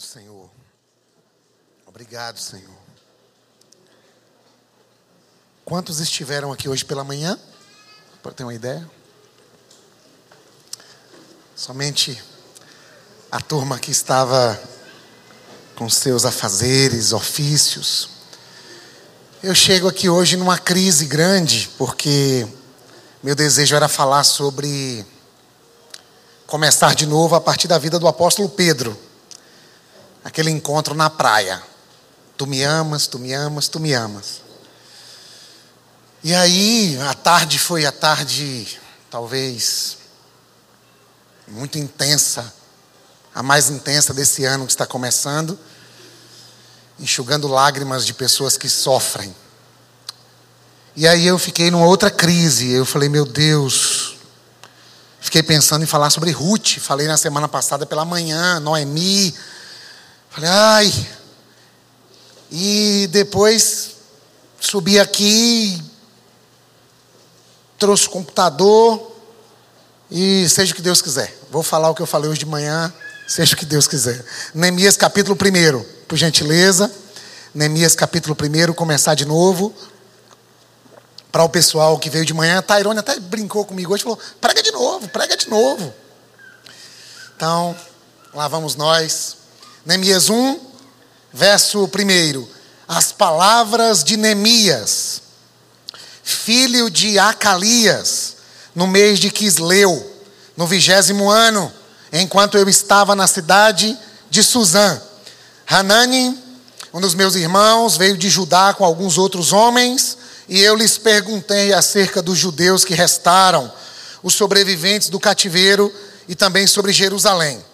Obrigado, Senhor. Obrigado, Senhor. Quantos estiveram aqui hoje pela manhã? Para ter uma ideia? Somente a turma que estava com seus afazeres, ofícios. Eu chego aqui hoje numa crise grande, porque meu desejo era falar sobre começar de novo a partir da vida do apóstolo Pedro. Aquele encontro na praia. Tu me amas, tu me amas, tu me amas. E aí, a tarde foi a tarde, talvez, muito intensa, a mais intensa desse ano que está começando, enxugando lágrimas de pessoas que sofrem. E aí eu fiquei numa outra crise, eu falei, meu Deus, fiquei pensando em falar sobre Ruth, falei na semana passada pela manhã, Noemi, falei, ai, e depois subi aqui, trouxe o computador e seja o que Deus quiser. Vou falar o que eu falei hoje de manhã, seja o que Deus quiser. Neemias capítulo 1, por gentileza. Neemias capítulo 1, começar de novo. Para o pessoal que veio de manhã, a Tairone até brincou comigo hoje, falou: prega de novo, prega de novo. Então, lá vamos nós. Neemias 1, verso 1. As palavras de Neemias filho de Acalias, no mês de Quisleu, no vigésimo ano, enquanto eu estava na cidade de Suzã. Hanani, um dos meus irmãos, veio de Judá com alguns outros homens, e eu lhes perguntei acerca dos judeus que restaram, os sobreviventes do cativeiro, e também sobre Jerusalém.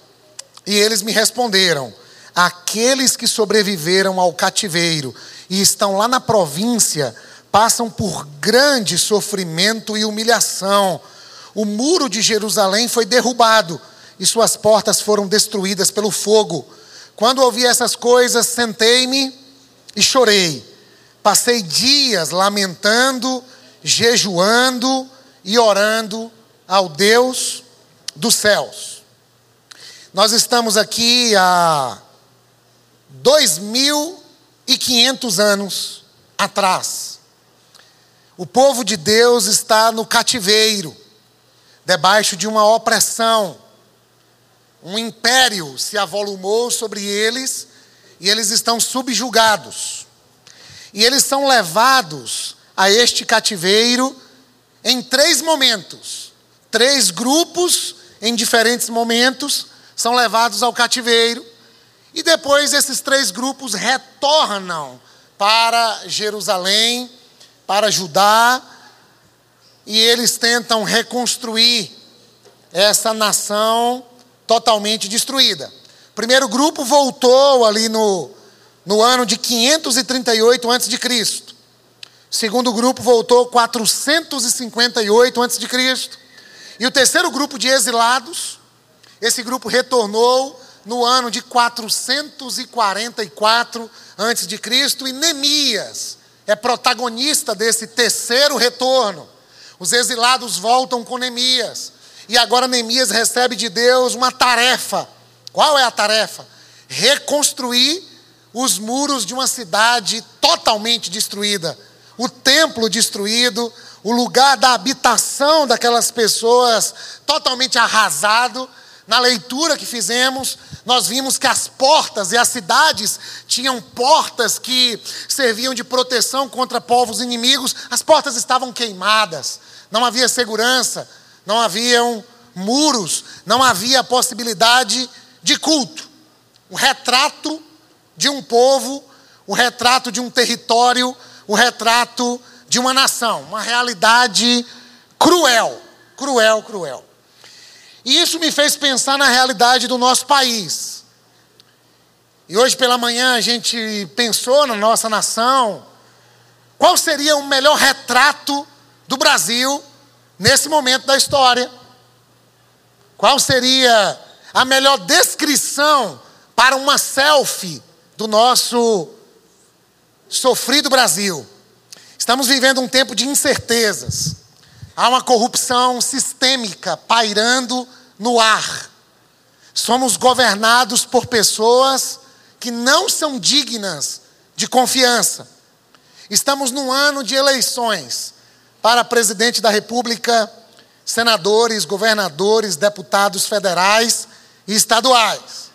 E eles me responderam: aqueles que sobreviveram ao cativeiro e estão lá na província passam por grande sofrimento e humilhação. O muro de Jerusalém foi derrubado e suas portas foram destruídas pelo fogo. Quando ouvi essas coisas, sentei-me e chorei. Passei dias lamentando, jejuando e orando ao Deus dos céus. Nós estamos aqui há dois mil e quinhentos anos atrás. O povo de Deus está no cativeiro, debaixo de uma opressão. Um império se avolumou sobre eles e eles estão subjugados. E eles são levados a este cativeiro em três momentos. Três grupos em diferentes momentos são levados ao cativeiro. E depois esses três grupos retornam para Jerusalém para Judá, e eles tentam reconstruir essa nação totalmente destruída. O primeiro grupo voltou ali no, no ano de 538 a.C. Segundo grupo voltou 458 a.C. E o terceiro grupo de exilados, esse grupo retornou no ano de 444 a.C. e Neemias é protagonista desse terceiro retorno. Os exilados voltam com Neemias. E agora Neemias recebe de Deus uma tarefa. Qual é a tarefa? Reconstruir os muros de uma cidade totalmente destruída. O templo destruído, o lugar da habitação daquelas pessoas totalmente arrasado na leitura que fizemos, nós vimos que as portas e as cidades tinham portas que serviam de proteção contra povos inimigos, as portas estavam queimadas, não havia segurança, não haviam muros, não havia possibilidade de culto. Um retrato de um povo, o retrato de um território, o retrato de uma nação, uma realidade cruel, cruel, cruel. E isso me fez pensar na realidade do nosso país. E hoje pela manhã a gente pensou na nossa nação. Qual seria o melhor retrato do Brasil nesse momento da história? Qual seria a melhor descrição para uma selfie do nosso sofrido Brasil? Estamos vivendo um tempo de incertezas. Há uma corrupção sistêmica pairando no ar. somos governados por pessoas que não são dignas de confiança. Estamos num ano de eleições para presidente da República, senadores, governadores, deputados federais e estaduais.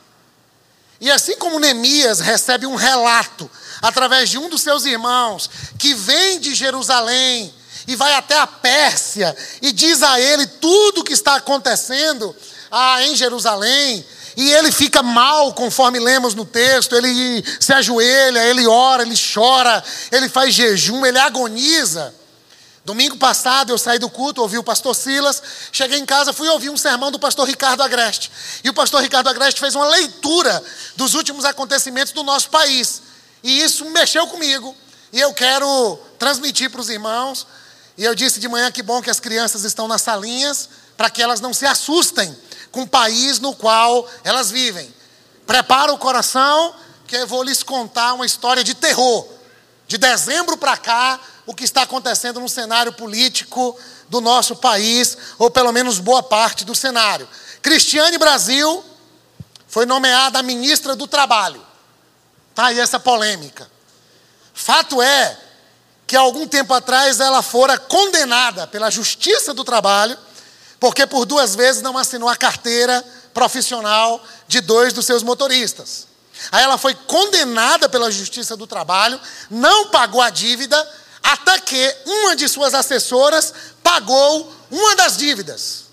E assim como Neemias recebe um relato através de um dos seus irmãos que vem de Jerusalém e vai até a Pérsia e diz a ele tudo o que está acontecendo ah, em Jerusalém, e ele fica mal, conforme lemos no texto, ele se ajoelha, ele ora, ele chora, ele faz jejum, ele agoniza. Domingo passado eu saí do culto, ouvi o pastor Silas, cheguei em casa, fui ouvir um sermão do pastor Ricardo Agreste. E o pastor Ricardo Agreste fez uma leitura dos últimos acontecimentos do nosso país. E isso mexeu comigo. E eu quero transmitir para os irmãos. E eu disse de manhã que bom que as crianças estão nas salinhas, para que elas não se assustem com o país no qual elas vivem. Prepara o coração, que eu vou lhes contar uma história de terror. De dezembro para cá, o que está acontecendo no cenário político do nosso país, ou pelo menos boa parte do cenário. Cristiane Brasil foi nomeada ministra do Trabalho. Tá aí essa polêmica. Fato é que algum tempo atrás ela fora condenada pela Justiça do Trabalho, porque por duas vezes não assinou a carteira profissional de dois dos seus motoristas. Aí ela foi condenada pela Justiça do Trabalho, não pagou a dívida até que uma de suas assessoras pagou uma das dívidas.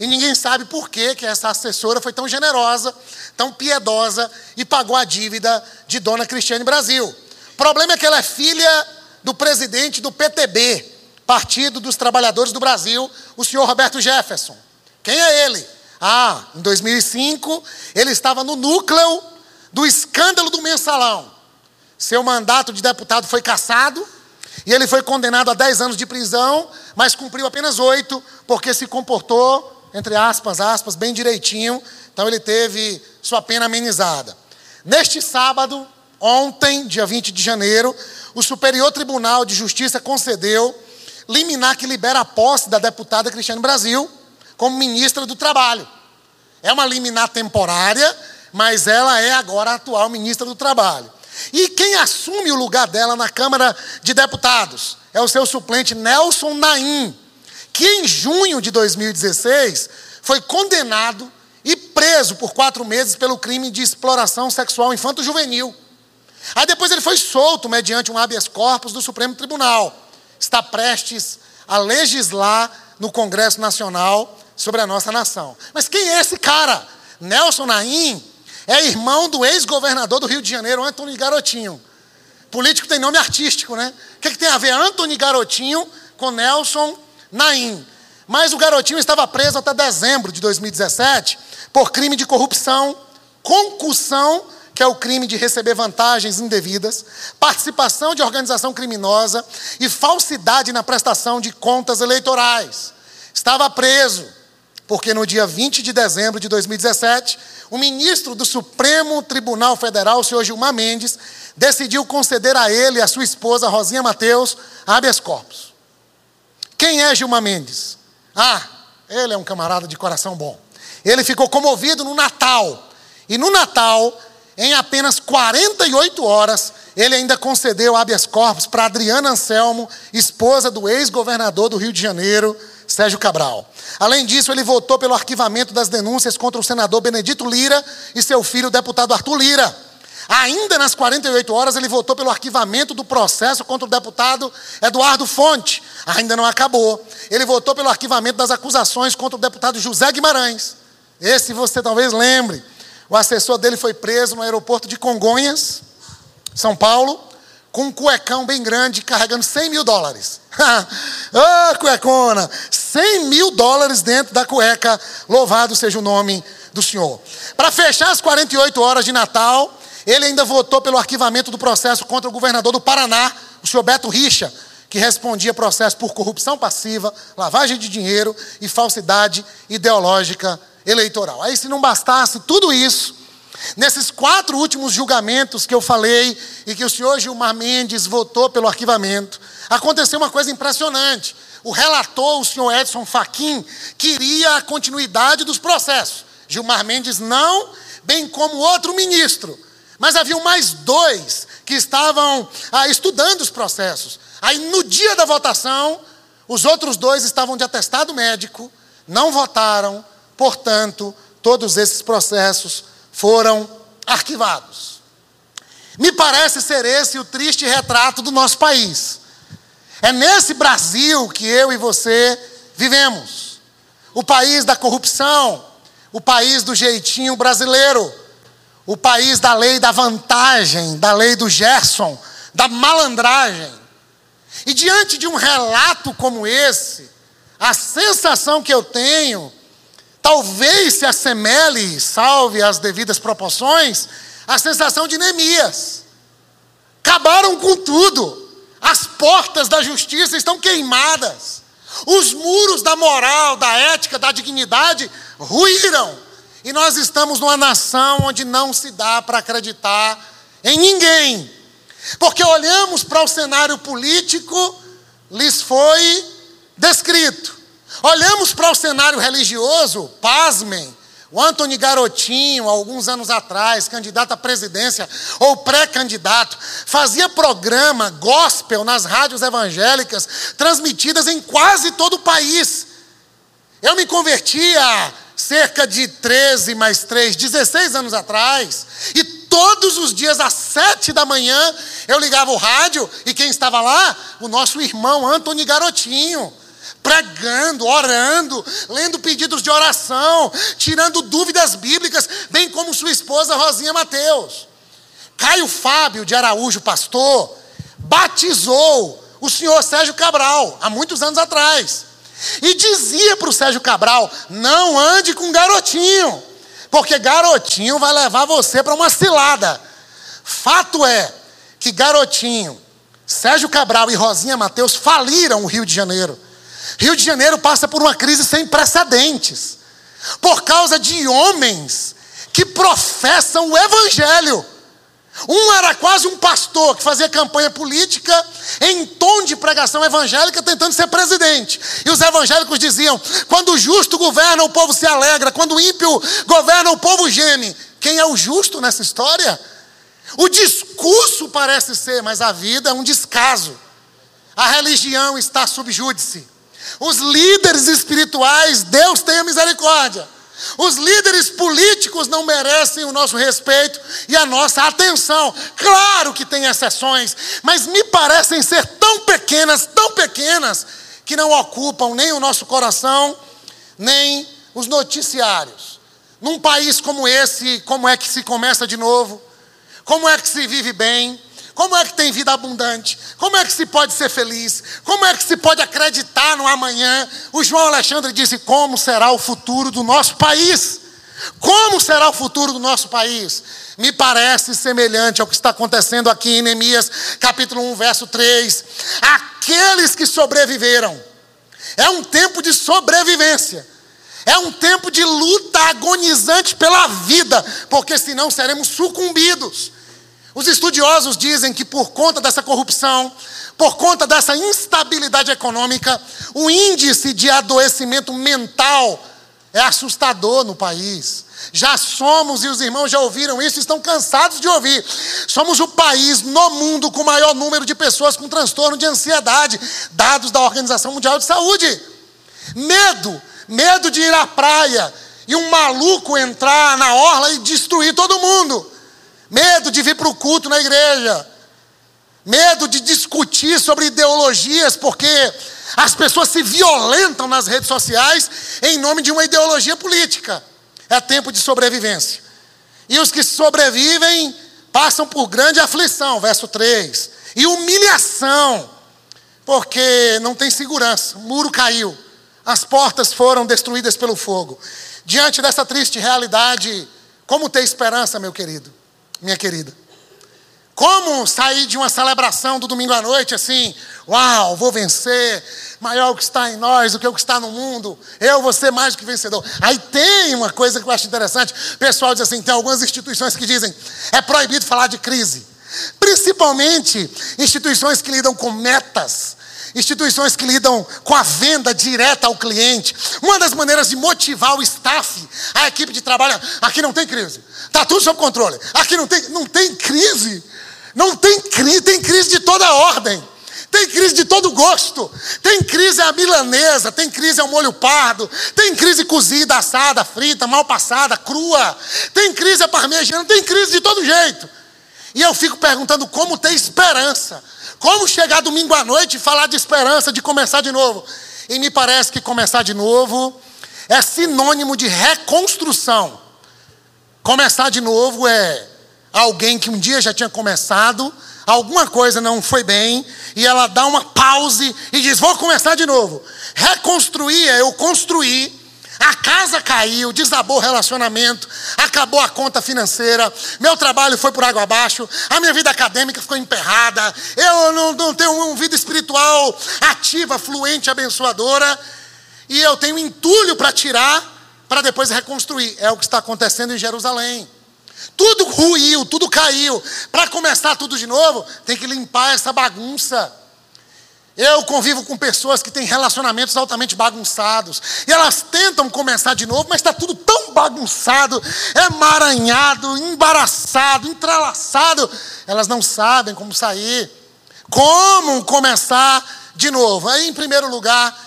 E ninguém sabe por que, que essa assessora foi tão generosa, tão piedosa e pagou a dívida de Dona Cristiane Brasil. O problema é que ela é filha do presidente do PTB, Partido dos Trabalhadores do Brasil, o senhor Roberto Jefferson. Quem é ele? Ah, em 2005, ele estava no núcleo do escândalo do mensalão. Seu mandato de deputado foi cassado e ele foi condenado a 10 anos de prisão, mas cumpriu apenas 8, porque se comportou, entre aspas, aspas, bem direitinho. Então ele teve sua pena amenizada. Neste sábado, ontem, dia 20 de janeiro, o Superior Tribunal de Justiça concedeu liminar que libera a posse da deputada Cristiane Brasil como ministra do Trabalho. É uma liminar temporária, mas ela é agora a atual ministra do Trabalho. E quem assume o lugar dela na Câmara de Deputados é o seu suplente Nelson Naim, que em junho de 2016 foi condenado e preso por quatro meses pelo crime de exploração sexual infanto-juvenil. Aí depois ele foi solto mediante um habeas corpus do Supremo Tribunal. Está prestes a legislar no Congresso Nacional sobre a nossa nação. Mas quem é esse cara? Nelson Naim é irmão do ex-governador do Rio de Janeiro, Antônio Garotinho. Político tem nome artístico, né? O que, é que tem a ver Antônio Garotinho com Nelson Naim? Mas o Garotinho estava preso até dezembro de 2017 por crime de corrupção, concussão, que é o crime de receber vantagens indevidas, participação de organização criminosa e falsidade na prestação de contas eleitorais. Estava preso, porque no dia 20 de dezembro de 2017, o ministro do Supremo Tribunal Federal, o senhor Gilmar Mendes, decidiu conceder a ele e a sua esposa, Rosinha Mateus, habeas corpus. Quem é Gilmar Mendes? Ah, ele é um camarada de coração bom. Ele ficou comovido no Natal. E no Natal, em apenas 48 horas, ele ainda concedeu habeas corpus para Adriana Anselmo, esposa do ex-governador do Rio de Janeiro, Sérgio Cabral. Além disso, ele votou pelo arquivamento das denúncias contra o senador Benedito Lira e seu filho, o deputado Arthur Lira. Ainda nas 48 horas, ele votou pelo arquivamento do processo contra o deputado Eduardo Fonte. Ainda não acabou. Ele votou pelo arquivamento das acusações contra o deputado José Guimarães. Esse você talvez lembre. O assessor dele foi preso no aeroporto de Congonhas, São Paulo, com um cuecão bem grande, carregando 100 mil dólares. Ah, oh, cuecona! 100 mil dólares dentro da cueca. Louvado seja o nome do Senhor. Para fechar as 48 horas de Natal, ele ainda votou pelo arquivamento do processo contra o governador do Paraná, o senhor Beto Richa, que respondia processo por corrupção passiva, lavagem de dinheiro e falsidade ideológica eleitoral. Aí, se não bastasse tudo isso, Nesses quatro últimos julgamentos que eu falei e que o senhor Gilmar Mendes votou pelo arquivamento, aconteceu uma coisa impressionante. O relator, o senhor Edson Fachin, queria a continuidade dos processos. Gilmar Mendes não, bem como outro ministro. Mas haviam mais dois que estavam ah, estudando os processos. Aí, no dia da votação, os outros dois estavam de atestado médico, não votaram, portanto, todos esses processos foram arquivados. Me parece ser esse o triste retrato do nosso país. É nesse Brasil que eu e você vivemos. O país da corrupção, o país do jeitinho brasileiro, o país da lei da vantagem, da lei do Gerson, da malandragem. E diante de um relato como esse, a sensação que eu tenho, talvez se assemelhe, salve as devidas proporções, a sensação de Neemias. Acabaram com tudo. As portas da justiça estão queimadas. Os muros da moral, da ética, da dignidade ruíram. E nós estamos numa nação onde não se dá para acreditar em ninguém. Porque olhamos para o cenário político, lhes foi descrito. Olhamos para o cenário religioso, pasmem, o Antony Garotinho, alguns anos atrás, candidato à presidência ou pré-candidato, fazia programa gospel nas rádios evangélicas, transmitidas em quase todo o país. Eu me converti há cerca de 13 mais 3, 16 anos atrás, e todos os dias às sete da manhã eu ligava o rádio e quem estava lá? O nosso irmão Antony Garotinho pregando, orando, lendo pedidos de oração, tirando dúvidas bíblicas, bem como sua esposa Rosinha Mateus. Caio Fábio de Araújo, pastor, batizou o senhor Sérgio Cabral, há muitos anos atrás. E dizia para o Sérgio Cabral: não ande com garotinho, porque garotinho vai levar você para uma cilada. Fato é que garotinho, Sérgio Cabral e Rosinha Mateus faliram o Rio de Janeiro. Rio de Janeiro passa por uma crise sem precedentes, por causa de homens que professam o Evangelho. Um era quase um pastor que fazia campanha política em tom de pregação evangélica, tentando ser presidente. E os evangélicos diziam: quando o justo governa, o povo se alegra, quando o ímpio governa, o povo geme. Quem é o justo nessa história? O discurso parece ser, mas a vida é um descaso. A religião está sob júdice. Os líderes espirituais, Deus tenha misericórdia. Os líderes políticos não merecem o nosso respeito e a nossa atenção. Claro que tem exceções, mas me parecem ser tão pequenas, tão pequenas, que não ocupam nem o nosso coração, nem os noticiários. Num país como esse, como é que se começa de novo? Como é que se vive bem? Como é que tem vida abundante? Como é que se pode ser feliz? Como é que se pode acreditar no amanhã? O João Alexandre disse: Como será o futuro do nosso país? Como será o futuro do nosso país? Me parece semelhante ao que está acontecendo aqui em Neemias, capítulo 1, verso 3. Aqueles que sobreviveram. É um tempo de sobrevivência. É um tempo de luta agonizante pela vida, porque senão seremos sucumbidos. Os estudiosos dizem que por conta dessa corrupção, por conta dessa instabilidade econômica, o índice de adoecimento mental é assustador no país. Já somos, e os irmãos já ouviram isso, estão cansados de ouvir. Somos o país no mundo com o maior número de pessoas com transtorno de ansiedade, dados da Organização Mundial de Saúde. Medo, medo de ir à praia e um maluco entrar na orla e destruir todo mundo medo de vir para o culto na igreja, medo de discutir sobre ideologias, porque as pessoas se violentam nas redes sociais em nome de uma ideologia política. É tempo de sobrevivência. E os que sobrevivem passam por grande aflição, verso 3, e humilhação, porque não tem segurança, o muro caiu, as portas foram destruídas pelo fogo. Diante dessa triste realidade, como ter esperança, meu querido? Minha querida. Como sair de uma celebração do domingo à noite assim, uau, vou vencer, maior o que está em nós do que o que está no mundo, eu vou ser mais do que vencedor. Aí tem uma coisa que eu acho interessante, o pessoal diz assim, tem algumas instituições que dizem, é proibido falar de crise. Principalmente instituições que lidam com metas, instituições que lidam com a venda direta ao cliente. Uma das maneiras de motivar o staff, a equipe de trabalho, aqui não tem crise, está tudo sob controle. Aqui não tem, não tem crise, não tem crise, tem crise de toda ordem. Tem crise de todo gosto. Tem crise a milanesa, tem crise ao molho pardo, tem crise cozida, assada, frita, mal passada, crua. Tem crise a parmegiana, tem crise de todo jeito. E eu fico perguntando como ter esperança. Como chegar domingo à noite e falar de esperança, de começar de novo? E me parece que começar de novo é sinônimo de reconstrução. Começar de novo é alguém que um dia já tinha começado, alguma coisa não foi bem, e ela dá uma pause e diz: Vou começar de novo. Reconstruir é eu construir a casa caiu, desabou o relacionamento, acabou a conta financeira, meu trabalho foi por água abaixo, a minha vida acadêmica ficou emperrada, eu não, não tenho uma vida espiritual ativa, fluente, abençoadora, e eu tenho entulho para tirar, para depois reconstruir. É o que está acontecendo em Jerusalém. Tudo ruiu, tudo caiu. Para começar tudo de novo, tem que limpar essa bagunça. Eu convivo com pessoas que têm relacionamentos altamente bagunçados. E elas tentam começar de novo, mas está tudo tão bagunçado, emaranhado, embaraçado, entrelaçado. Elas não sabem como sair. Como começar de novo? Aí, em primeiro lugar,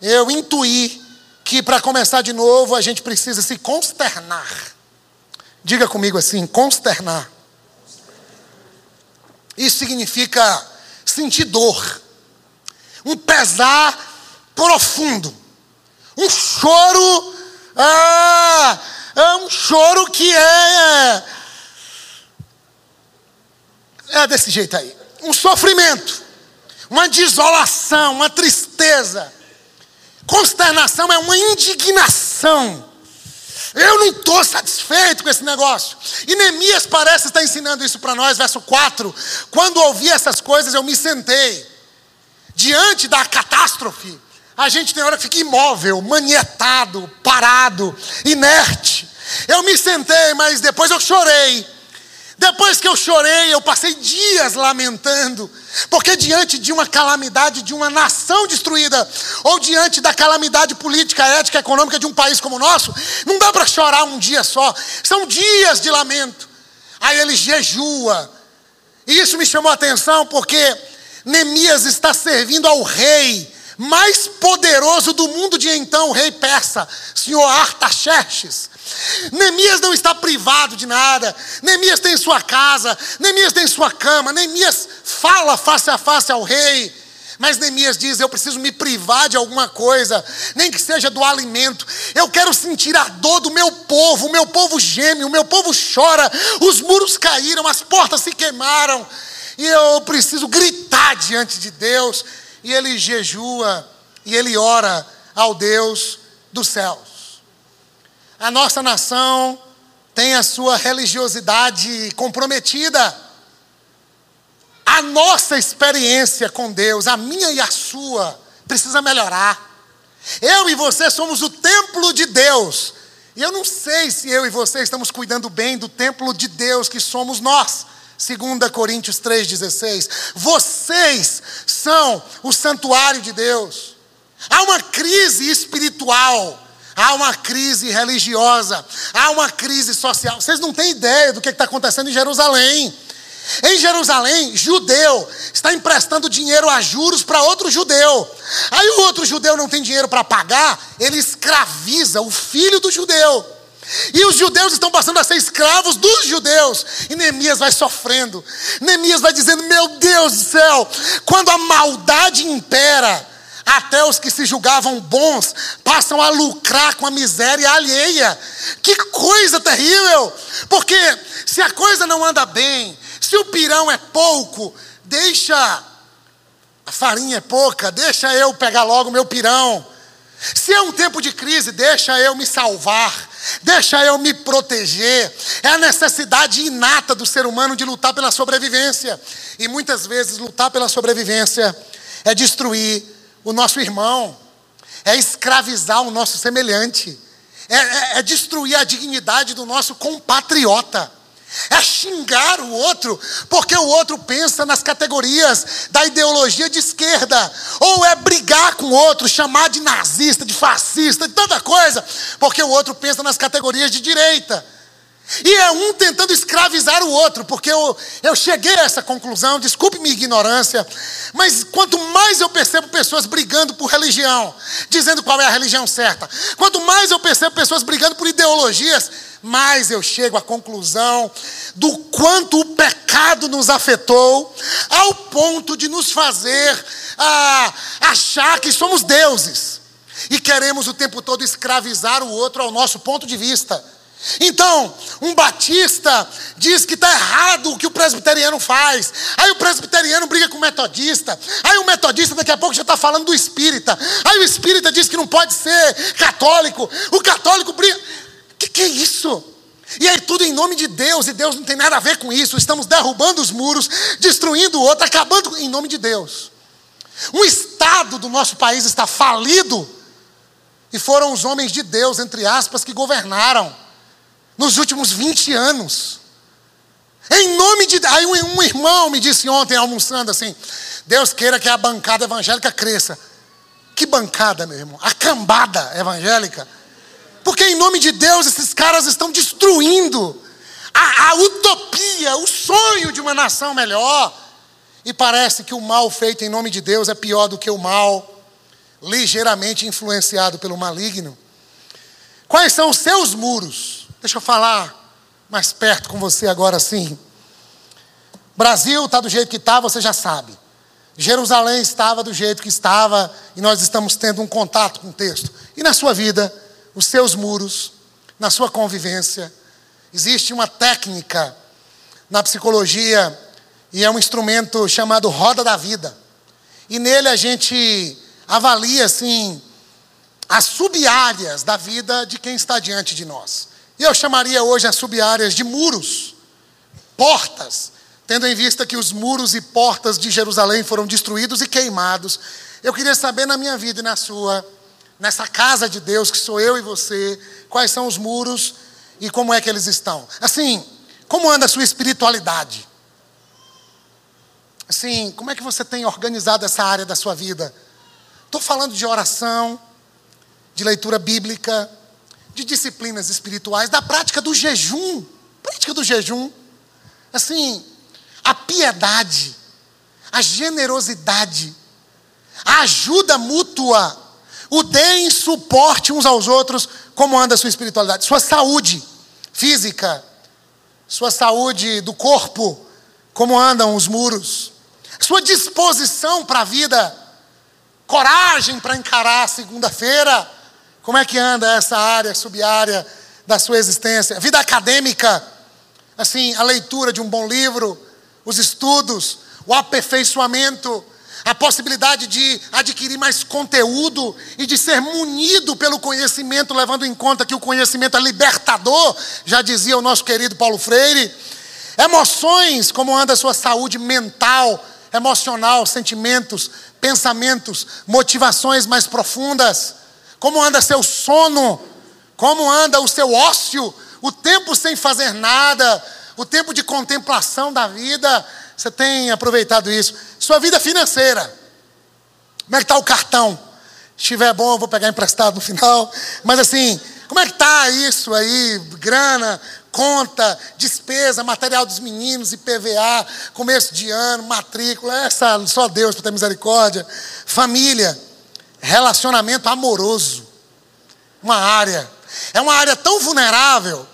eu intuí que para começar de novo a gente precisa se consternar. Diga comigo assim: consternar. Isso significa sentir dor um pesar profundo, um choro, ah, é um choro que é, é desse jeito aí, um sofrimento, uma desolação, uma tristeza, consternação é uma indignação. Eu não estou satisfeito com esse negócio. E Neemias parece estar ensinando isso para nós, verso 4. Quando ouvi essas coisas, eu me sentei diante da catástrofe, a gente tem hora que fica imóvel, manietado, parado, inerte. Eu me sentei, mas depois eu chorei. Depois que eu chorei, eu passei dias lamentando, porque diante de uma calamidade de uma nação destruída, ou diante da calamidade política, ética, econômica de um país como o nosso, não dá para chorar um dia só, são dias de lamento. Aí ele jejua, e isso me chamou a atenção porque Neemias está servindo ao rei mais poderoso do mundo de então, o rei persa, senhor Artaxerxes. Neemias não está privado de nada. Neemias tem sua casa, Neemias tem sua cama, Neemias fala face a face ao rei. Mas Neemias diz: Eu preciso me privar de alguma coisa, nem que seja do alimento. Eu quero sentir a dor do meu povo. O meu povo geme, o meu povo chora. Os muros caíram, as portas se queimaram e eu preciso gritar diante de Deus. E ele jejua e ele ora ao Deus dos céus. A nossa nação tem a sua religiosidade comprometida. A nossa experiência com Deus, a minha e a sua, precisa melhorar. Eu e você somos o templo de Deus. E eu não sei se eu e você estamos cuidando bem do templo de Deus que somos nós. 2 Coríntios 3,16. Vocês são o santuário de Deus. Há uma crise espiritual, há uma crise religiosa, há uma crise social. Vocês não têm ideia do que está acontecendo em Jerusalém. Em Jerusalém, judeu está emprestando dinheiro a juros para outro judeu. Aí o outro judeu não tem dinheiro para pagar, ele escraviza o filho do judeu. E os judeus estão passando a ser escravos dos judeus. E Neemias vai sofrendo. Neemias vai dizendo: Meu Deus do céu, quando a maldade impera, até os que se julgavam bons passam a lucrar com a miséria alheia. Que coisa terrível! Porque se a coisa não anda bem, se o pirão é pouco, deixa. A farinha é pouca, deixa eu pegar logo meu pirão. Se é um tempo de crise, deixa eu me salvar. Deixa eu me proteger. É a necessidade inata do ser humano de lutar pela sobrevivência. E muitas vezes lutar pela sobrevivência é destruir o nosso irmão, é escravizar o nosso semelhante, é, é, é destruir a dignidade do nosso compatriota. É xingar o outro, porque o outro pensa nas categorias da ideologia de esquerda, ou é brigar com o outro, chamar de nazista, de fascista, de tanta coisa, porque o outro pensa nas categorias de direita. E é um tentando escravizar o outro, porque eu, eu cheguei a essa conclusão, desculpe minha ignorância, mas quanto mais eu percebo pessoas brigando por religião, dizendo qual é a religião certa, quanto mais eu percebo pessoas brigando por ideologias, mais eu chego à conclusão do quanto o pecado nos afetou, ao ponto de nos fazer ah, achar que somos deuses e queremos o tempo todo escravizar o outro ao nosso ponto de vista. Então, um batista diz que está errado o que o presbiteriano faz. Aí o presbiteriano briga com o metodista. Aí o metodista daqui a pouco já está falando do espírita. Aí o espírita diz que não pode ser católico. O católico briga. O que, que é isso? E aí tudo em nome de Deus, e Deus não tem nada a ver com isso. Estamos derrubando os muros, destruindo o outro, acabando em nome de Deus. Um estado do nosso país está falido, e foram os homens de Deus, entre aspas, que governaram nos últimos 20 anos. Em nome de Aí um irmão me disse ontem, almoçando assim: Deus queira que a bancada evangélica cresça. Que bancada, meu irmão? A cambada evangélica. Porque em nome de Deus esses caras estão destruindo a, a utopia, o sonho de uma nação melhor. E parece que o mal feito em nome de Deus é pior do que o mal ligeiramente influenciado pelo maligno. Quais são os seus muros? Deixa eu falar mais perto com você agora sim. Brasil está do jeito que está, você já sabe. Jerusalém estava do jeito que estava e nós estamos tendo um contato com o texto. E na sua vida, os seus muros, na sua convivência, existe uma técnica na psicologia e é um instrumento chamado roda da vida. E nele a gente avalia assim as sub-áreas da vida de quem está diante de nós. Eu chamaria hoje as sub-áreas de muros, portas, tendo em vista que os muros e portas de Jerusalém foram destruídos e queimados. Eu queria saber na minha vida e na sua, nessa casa de Deus que sou eu e você, quais são os muros e como é que eles estão. Assim, como anda a sua espiritualidade? Assim, como é que você tem organizado essa área da sua vida? Estou falando de oração, de leitura bíblica, de disciplinas espirituais, da prática do jejum, prática do jejum. Assim, a piedade, a generosidade, a ajuda mútua, o deem suporte uns aos outros, como anda a sua espiritualidade, sua saúde física, sua saúde do corpo, como andam os muros, sua disposição para a vida, coragem para encarar a segunda-feira como é que anda essa área, sub-área da sua existência? Vida acadêmica, assim, a leitura de um bom livro, os estudos, o aperfeiçoamento, a possibilidade de adquirir mais conteúdo e de ser munido pelo conhecimento, levando em conta que o conhecimento é libertador, já dizia o nosso querido Paulo Freire. Emoções, como anda a sua saúde mental, emocional, sentimentos, pensamentos, motivações mais profundas. Como anda seu sono? Como anda o seu ócio? O tempo sem fazer nada, o tempo de contemplação da vida. Você tem aproveitado isso? Sua vida financeira. Como é que está o cartão? Se estiver bom, eu vou pegar emprestado no final. Mas assim, como é que está isso aí? Grana, conta, despesa, material dos meninos, IPVA, começo de ano, matrícula, essa só Deus para ter misericórdia. Família relacionamento amoroso. Uma área. É uma área tão vulnerável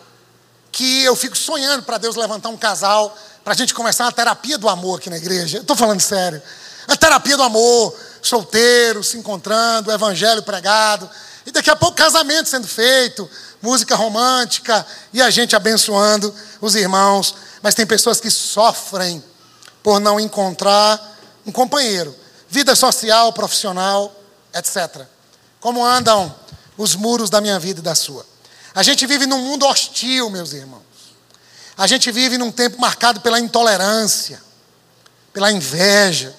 que eu fico sonhando para Deus levantar um casal para a gente começar uma terapia do amor aqui na igreja. Estou falando sério. A terapia do amor, solteiro, se encontrando, evangelho pregado. E daqui a pouco casamento sendo feito, música romântica e a gente abençoando os irmãos. Mas tem pessoas que sofrem por não encontrar um companheiro. Vida social, profissional etc. Como andam os muros da minha vida e da sua? A gente vive num mundo hostil, meus irmãos. A gente vive num tempo marcado pela intolerância, pela inveja,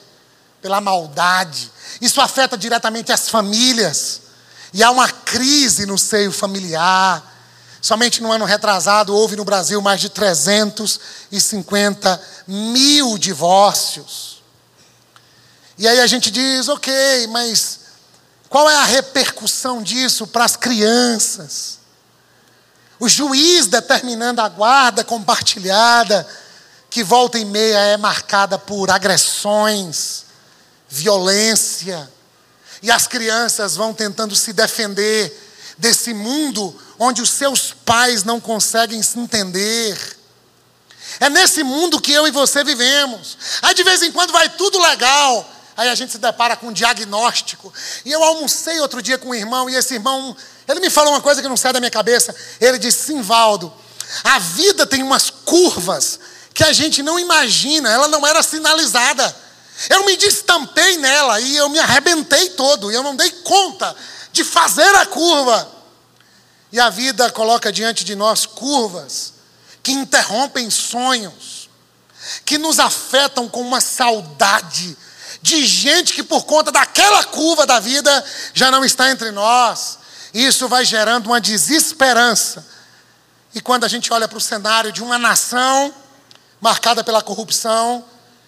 pela maldade. Isso afeta diretamente as famílias. E há uma crise no seio familiar. Somente no ano retrasado houve no Brasil mais de 350 mil divórcios. E aí a gente diz, ok, mas qual é a repercussão disso para as crianças? O juiz determinando a guarda compartilhada, que volta e meia é marcada por agressões, violência, e as crianças vão tentando se defender desse mundo onde os seus pais não conseguem se entender. É nesse mundo que eu e você vivemos. Aí de vez em quando vai tudo legal. Aí a gente se depara com um diagnóstico. E eu almocei outro dia com um irmão, e esse irmão, ele me falou uma coisa que não sai da minha cabeça. Ele disse: Simvaldo, a vida tem umas curvas que a gente não imagina, ela não era sinalizada. Eu me destampei nela e eu me arrebentei todo, e eu não dei conta de fazer a curva. E a vida coloca diante de nós curvas que interrompem sonhos, que nos afetam com uma saudade de gente que, por conta daquela curva da vida, já não está entre nós. Isso vai gerando uma desesperança. E quando a gente olha para o cenário de uma nação marcada pela corrupção,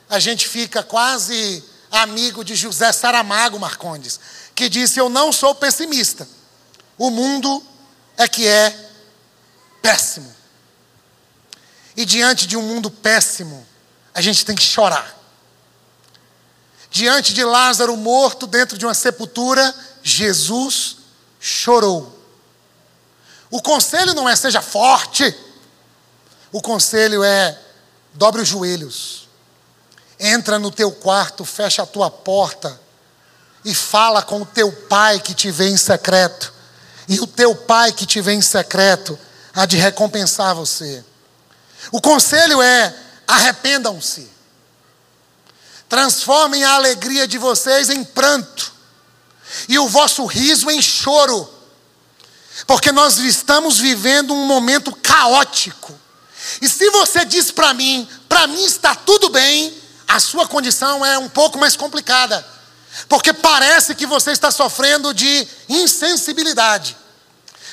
a gente fica quase amigo de José Saramago Marcondes, que disse: Eu não sou pessimista. O mundo é que é péssimo. E diante de um mundo péssimo, a gente tem que chorar. Diante de Lázaro morto dentro de uma sepultura, Jesus chorou. O conselho não é seja forte, o conselho é dobre os joelhos, entra no teu quarto, fecha a tua porta e fala com o teu pai que te vê em secreto e o teu pai que te vê em secreto há de recompensar você. O conselho é: arrependam-se. Transformem a alegria de vocês em pranto e o vosso riso em choro, porque nós estamos vivendo um momento caótico. E se você diz para mim, para mim está tudo bem, a sua condição é um pouco mais complicada. Porque parece que você está sofrendo de insensibilidade.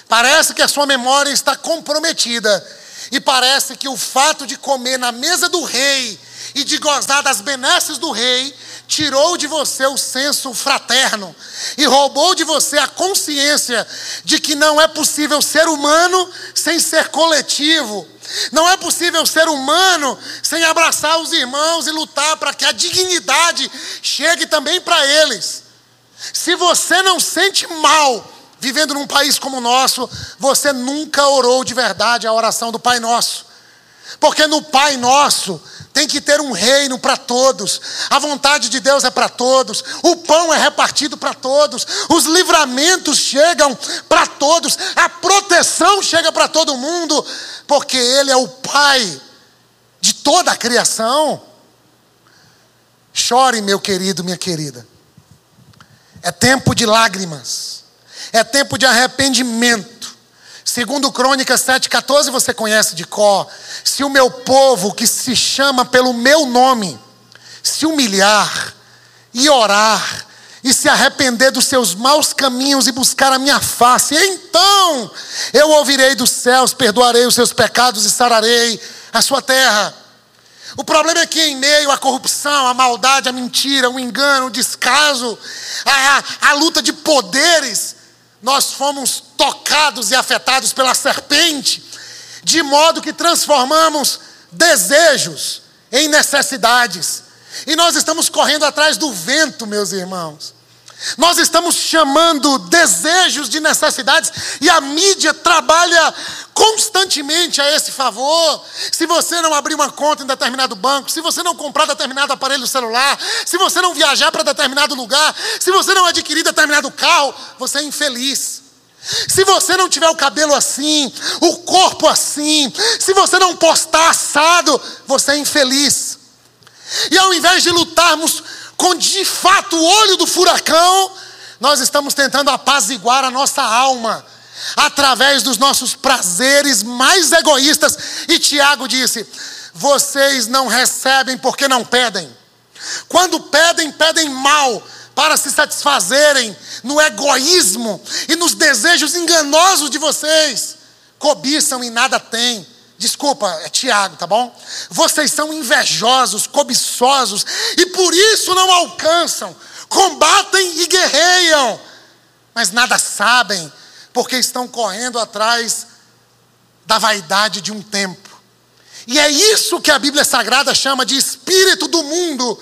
Parece que a sua memória está comprometida. E parece que o fato de comer na mesa do rei e de gozar das benesses do rei tirou de você o senso fraterno e roubou de você a consciência de que não é possível ser humano sem ser coletivo. Não é possível ser humano sem abraçar os irmãos e lutar para que a dignidade chegue também para eles. Se você não sente mal vivendo num país como o nosso, você nunca orou de verdade a oração do Pai Nosso. Porque no Pai Nosso tem que ter um reino para todos, a vontade de Deus é para todos, o pão é repartido para todos, os livramentos chegam para todos, a proteção chega para todo mundo, porque Ele é o Pai de toda a criação. Chore, meu querido, minha querida. É tempo de lágrimas, é tempo de arrependimento. Segundo Crônicas 7,14 você conhece de có. Se o meu povo, que se chama pelo meu nome, se humilhar e orar, e se arrepender dos seus maus caminhos e buscar a minha face, então eu ouvirei dos céus, perdoarei os seus pecados e sararei a sua terra. O problema é que, em meio à corrupção, à maldade, à mentira, o engano, o descaso, a, a luta de poderes, nós fomos tocados e afetados pela serpente, de modo que transformamos desejos em necessidades. E nós estamos correndo atrás do vento, meus irmãos. Nós estamos chamando desejos de necessidades e a mídia trabalha constantemente a esse favor. Se você não abrir uma conta em determinado banco, se você não comprar determinado aparelho celular, se você não viajar para determinado lugar, se você não adquirir determinado carro, você é infeliz. Se você não tiver o cabelo assim, o corpo assim, se você não postar assado, você é infeliz. E ao invés de lutarmos com de fato o olho do furacão, nós estamos tentando apaziguar a nossa alma através dos nossos prazeres mais egoístas. E Tiago disse: vocês não recebem porque não pedem. Quando pedem, pedem mal para se satisfazerem no egoísmo e nos desejos enganosos de vocês. cobiçam e nada têm. Desculpa, é Tiago, tá bom? Vocês são invejosos, cobiçosos e por isso não alcançam. Combatem e guerreiam, mas nada sabem, porque estão correndo atrás da vaidade de um tempo. E é isso que a Bíblia Sagrada chama de espírito do mundo,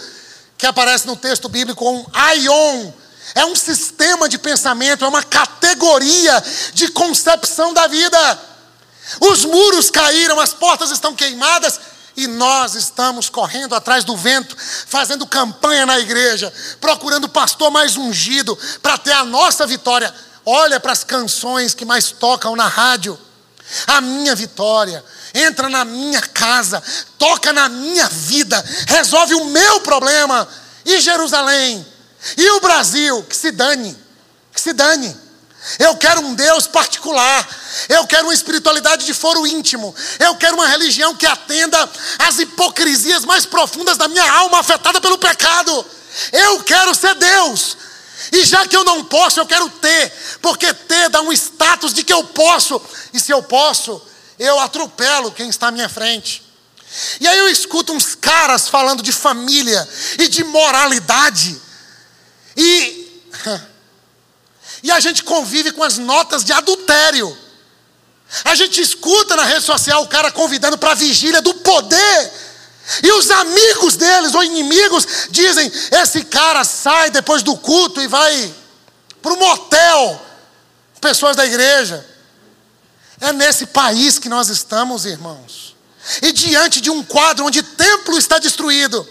que aparece no texto bíblico com aion. É um sistema de pensamento, é uma categoria de concepção da vida. Os muros caíram, as portas estão queimadas e nós estamos correndo atrás do vento, fazendo campanha na igreja, procurando o pastor mais ungido para ter a nossa vitória. Olha para as canções que mais tocam na rádio. A minha vitória, entra na minha casa, toca na minha vida, resolve o meu problema. E Jerusalém? E o Brasil? Que se dane, que se dane. Eu quero um Deus particular. Eu quero uma espiritualidade de foro íntimo. Eu quero uma religião que atenda às hipocrisias mais profundas da minha alma afetada pelo pecado. Eu quero ser Deus. E já que eu não posso, eu quero ter, porque ter dá um status de que eu posso. E se eu posso, eu atropelo quem está à minha frente. E aí eu escuto uns caras falando de família e de moralidade. E E a gente convive com as notas de adultério. A gente escuta na rede social o cara convidando para a vigília do poder. E os amigos deles ou inimigos dizem: esse cara sai depois do culto e vai para o motel. Pessoas da igreja. É nesse país que nós estamos, irmãos. E diante de um quadro onde templo está destruído,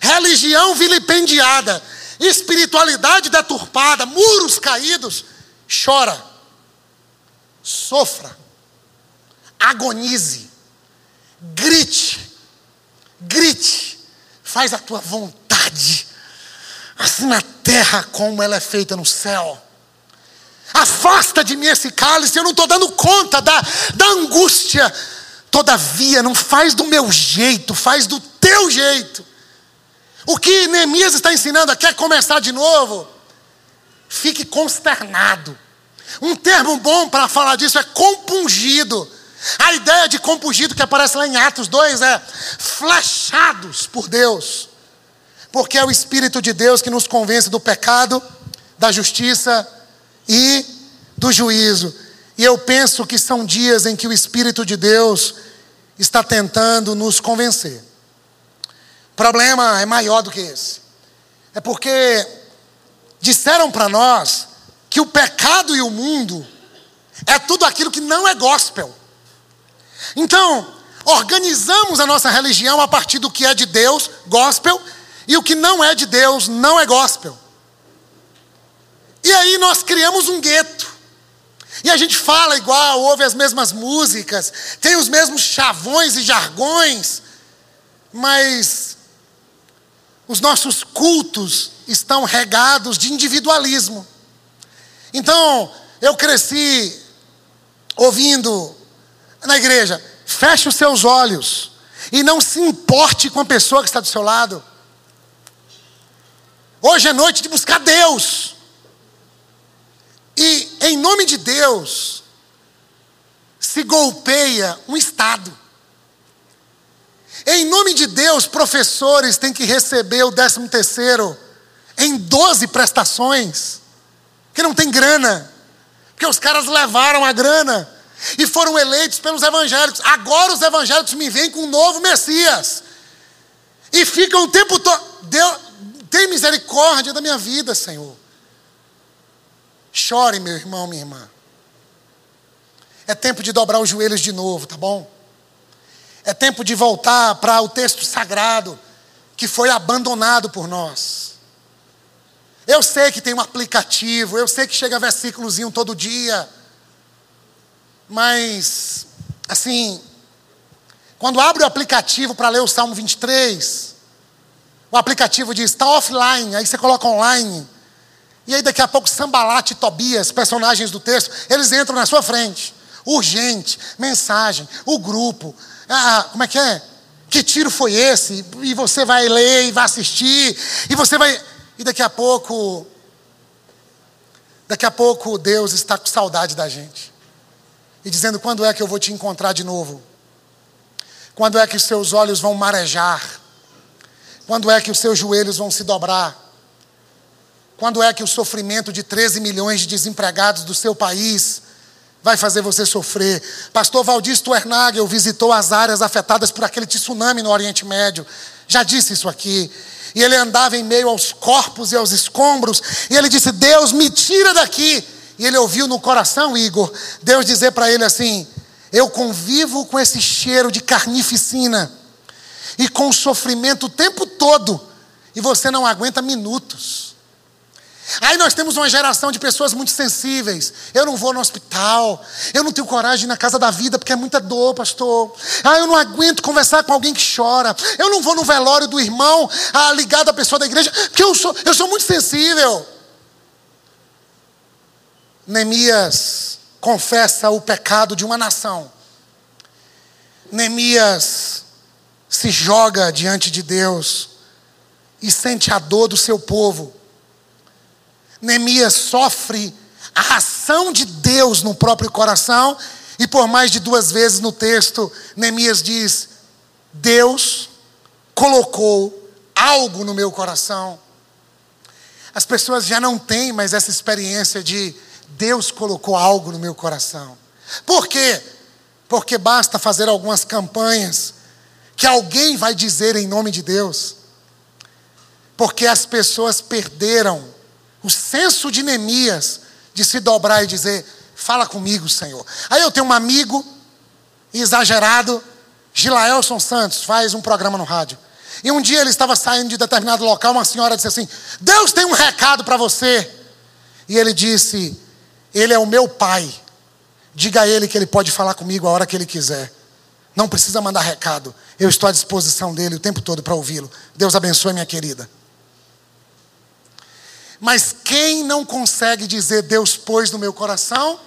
religião vilipendiada, espiritualidade deturpada, muros caídos, chora, sofra, agonize, grite, grite, faz a tua vontade, assim na terra como ela é feita no céu. Afasta de mim esse cálice, eu não estou dando conta da, da angústia. Todavia, não faz do meu jeito, faz do teu jeito. O que Neemias está ensinando aqui é começar de novo. Fique consternado. Um termo bom para falar disso é compungido. A ideia de compungido que aparece lá em Atos 2 é flechados por Deus. Porque é o Espírito de Deus que nos convence do pecado, da justiça e do juízo. E eu penso que são dias em que o Espírito de Deus está tentando nos convencer. Problema é maior do que esse. É porque disseram para nós que o pecado e o mundo é tudo aquilo que não é gospel. Então, organizamos a nossa religião a partir do que é de Deus, gospel, e o que não é de Deus, não é gospel. E aí nós criamos um gueto. E a gente fala igual, ouve as mesmas músicas, tem os mesmos chavões e jargões, mas os nossos cultos estão regados de individualismo. Então, eu cresci ouvindo na igreja: feche os seus olhos e não se importe com a pessoa que está do seu lado. Hoje é noite de buscar Deus. E em nome de Deus, se golpeia um Estado. Em nome de Deus, professores têm que receber o 13 terceiro em 12 prestações, que não tem grana, porque os caras levaram a grana e foram eleitos pelos evangélicos. Agora os evangélicos me vêm com um novo Messias e ficam o tempo todo. Deus, tem misericórdia da minha vida, Senhor. Chore, meu irmão, minha irmã. É tempo de dobrar os joelhos de novo, tá bom? É tempo de voltar para o texto sagrado que foi abandonado por nós. Eu sei que tem um aplicativo, eu sei que chega versículozinho todo dia. Mas, assim, quando abre o aplicativo para ler o Salmo 23, o aplicativo diz, está offline, aí você coloca online. E aí daqui a pouco Sambalate e Tobias, personagens do texto, eles entram na sua frente. Urgente, mensagem, o grupo, ah, como é que é? Que tiro foi esse? E você vai ler e vai assistir, e você vai. E daqui a pouco. Daqui a pouco Deus está com saudade da gente. e dizendo: Quando é que eu vou te encontrar de novo? Quando é que os seus olhos vão marejar? Quando é que os seus joelhos vão se dobrar? Quando é que o sofrimento de 13 milhões de desempregados do seu país vai fazer você sofrer? Pastor Valdir Stuernagel visitou as áreas afetadas por aquele tsunami no Oriente Médio. Já disse isso aqui. E ele andava em meio aos corpos e aos escombros. E ele disse: Deus, me tira daqui. E ele ouviu no coração, Igor, Deus dizer para ele assim: Eu convivo com esse cheiro de carnificina e com sofrimento o tempo todo, e você não aguenta minutos. Aí nós temos uma geração de pessoas muito sensíveis. Eu não vou no hospital. Eu não tenho coragem de ir na casa da vida porque é muita dor, pastor. Ah, eu não aguento conversar com alguém que chora. Eu não vou no velório do irmão ah, ligado à pessoa da igreja porque eu sou, eu sou muito sensível. Neemias confessa o pecado de uma nação. Neemias se joga diante de Deus e sente a dor do seu povo. Neemias sofre a ação de Deus no próprio coração, e por mais de duas vezes no texto, Neemias diz: Deus colocou algo no meu coração. As pessoas já não têm mais essa experiência de Deus colocou algo no meu coração. Por quê? Porque basta fazer algumas campanhas que alguém vai dizer em nome de Deus. Porque as pessoas perderam o senso de Neemias de se dobrar e dizer: Fala comigo, Senhor. Aí eu tenho um amigo exagerado, Gilaelson Santos, faz um programa no rádio. E um dia ele estava saindo de determinado local, uma senhora disse assim: Deus tem um recado para você. E ele disse: Ele é o meu pai. Diga a ele que ele pode falar comigo a hora que ele quiser. Não precisa mandar recado. Eu estou à disposição dele o tempo todo para ouvi-lo. Deus abençoe, minha querida. Mas quem não consegue dizer Deus pôs no meu coração,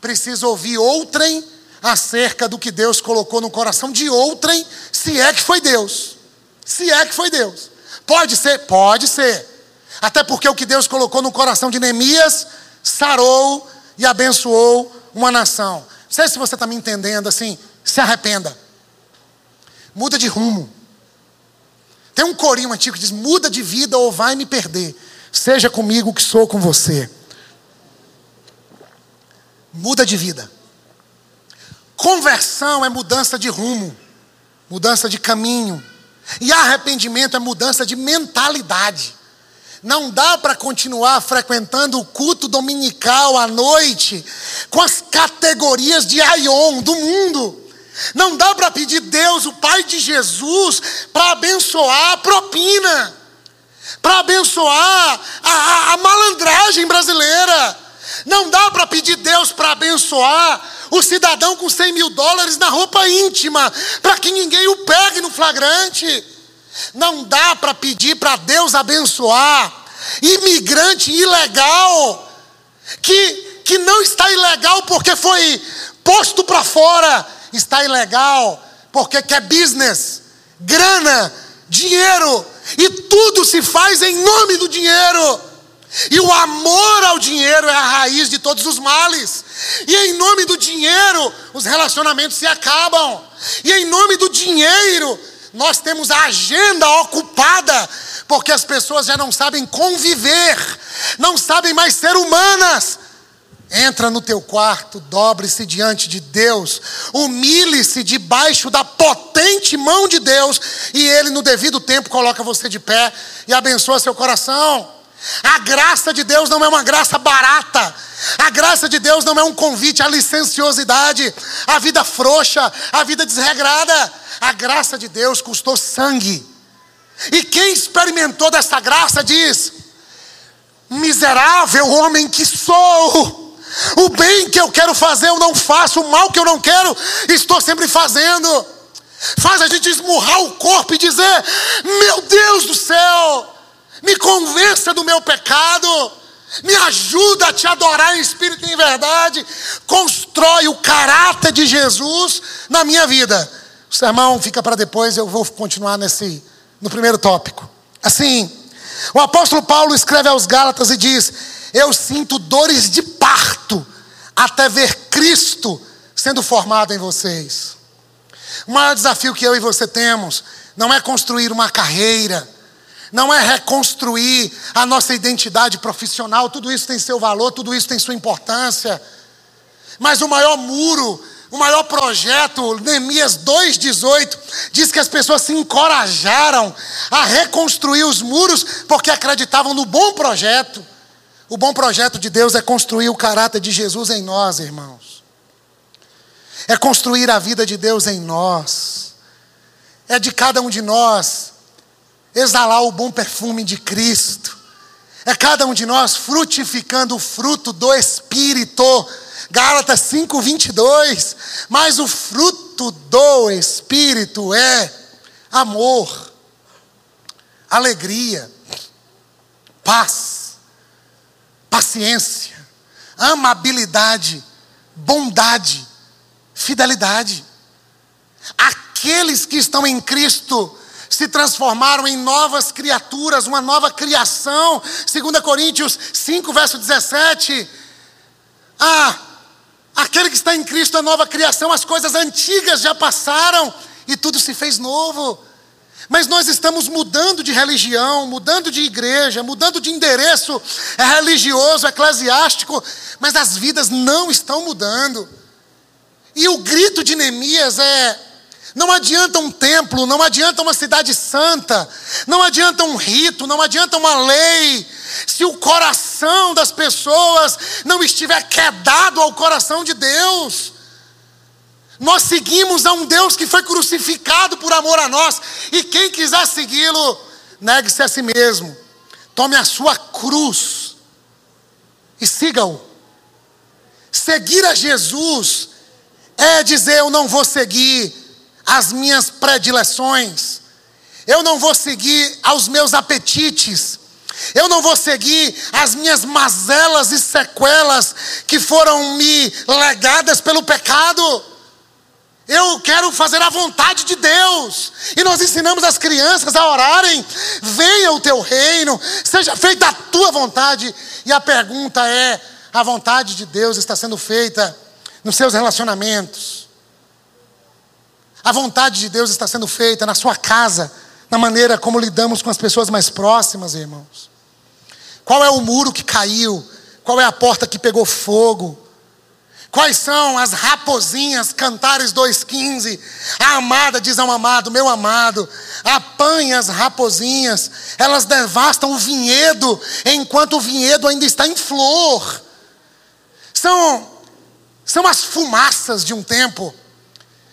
precisa ouvir outrem acerca do que Deus colocou no coração de outrem, se é que foi Deus. Se é que foi Deus. Pode ser? Pode ser. Até porque o que Deus colocou no coração de Neemias sarou e abençoou uma nação. Não sei se você está me entendendo assim se arrependa. Muda de rumo. Tem um corinho antigo que diz: muda de vida ou vai me perder. Seja comigo que sou com você. Muda de vida. Conversão é mudança de rumo, mudança de caminho. E arrependimento é mudança de mentalidade. Não dá para continuar frequentando o culto dominical à noite com as categorias de Aion do mundo. Não dá para pedir Deus, o Pai de Jesus, para abençoar a propina, para abençoar a, a, a malandragem brasileira. Não dá para pedir Deus para abençoar o cidadão com 100 mil dólares na roupa íntima, para que ninguém o pegue no flagrante. Não dá para pedir para Deus abençoar imigrante ilegal, que, que não está ilegal porque foi posto para fora está ilegal, porque quer business, grana, dinheiro, e tudo se faz em nome do dinheiro. E o amor ao dinheiro é a raiz de todos os males. E em nome do dinheiro, os relacionamentos se acabam. E em nome do dinheiro, nós temos a agenda ocupada, porque as pessoas já não sabem conviver, não sabem mais ser humanas, Entra no teu quarto, dobre-se diante de Deus, humilhe-se debaixo da potente mão de Deus, e Ele, no devido tempo, coloca você de pé e abençoa seu coração. A graça de Deus não é uma graça barata, a graça de Deus não é um convite à licenciosidade, à vida frouxa, à vida desregrada. A graça de Deus custou sangue, e quem experimentou dessa graça diz: miserável homem que sou o bem que eu quero fazer, eu não faço. O mal que eu não quero, estou sempre fazendo. Faz a gente esmurrar o corpo e dizer: Meu Deus do céu, me convença do meu pecado. Me ajuda a te adorar em espírito e em verdade. Constrói o caráter de Jesus na minha vida. O sermão fica para depois, eu vou continuar nesse no primeiro tópico. Assim, o apóstolo Paulo escreve aos Gálatas e diz: Eu sinto dores de parto até ver Cristo sendo formado em vocês. O maior desafio que eu e você temos não é construir uma carreira, não é reconstruir a nossa identidade profissional, tudo isso tem seu valor, tudo isso tem sua importância. Mas o maior muro, o maior projeto, Neemias 2,18, diz que as pessoas se encorajaram a reconstruir os muros porque acreditavam no bom projeto. O bom projeto de Deus é construir o caráter de Jesus em nós, irmãos. É construir a vida de Deus em nós. É de cada um de nós exalar o bom perfume de Cristo. É cada um de nós frutificando o fruto do Espírito. Gálatas 5, 22. Mas o fruto do Espírito é amor, alegria, paz paciência, amabilidade, bondade, fidelidade. Aqueles que estão em Cristo se transformaram em novas criaturas, uma nova criação. 2 Coríntios 5, verso 17. Ah, aquele que está em Cristo é nova criação, as coisas antigas já passaram e tudo se fez novo. Mas nós estamos mudando de religião, mudando de igreja, mudando de endereço é religioso, eclesiástico, mas as vidas não estão mudando. E o grito de Neemias é: não adianta um templo, não adianta uma cidade santa, não adianta um rito, não adianta uma lei, se o coração das pessoas não estiver quedado ao coração de Deus. Nós seguimos a um Deus que foi crucificado por amor a nós. E quem quiser segui-lo, negue-se a si mesmo. Tome a sua cruz e siga-o. Seguir a Jesus é dizer: eu não vou seguir as minhas predileções, eu não vou seguir aos meus apetites, eu não vou seguir as minhas mazelas e sequelas que foram me legadas pelo pecado. Eu quero fazer a vontade de Deus. E nós ensinamos as crianças a orarem: venha o teu reino, seja feita a tua vontade. E a pergunta é: a vontade de Deus está sendo feita nos seus relacionamentos? A vontade de Deus está sendo feita na sua casa, na maneira como lidamos com as pessoas mais próximas, irmãos? Qual é o muro que caiu? Qual é a porta que pegou fogo? Quais são as raposinhas, Cantares 2,15? A amada diz ao amado, meu amado, apanha as raposinhas, elas devastam o vinhedo, enquanto o vinhedo ainda está em flor. São, são as fumaças de um tempo.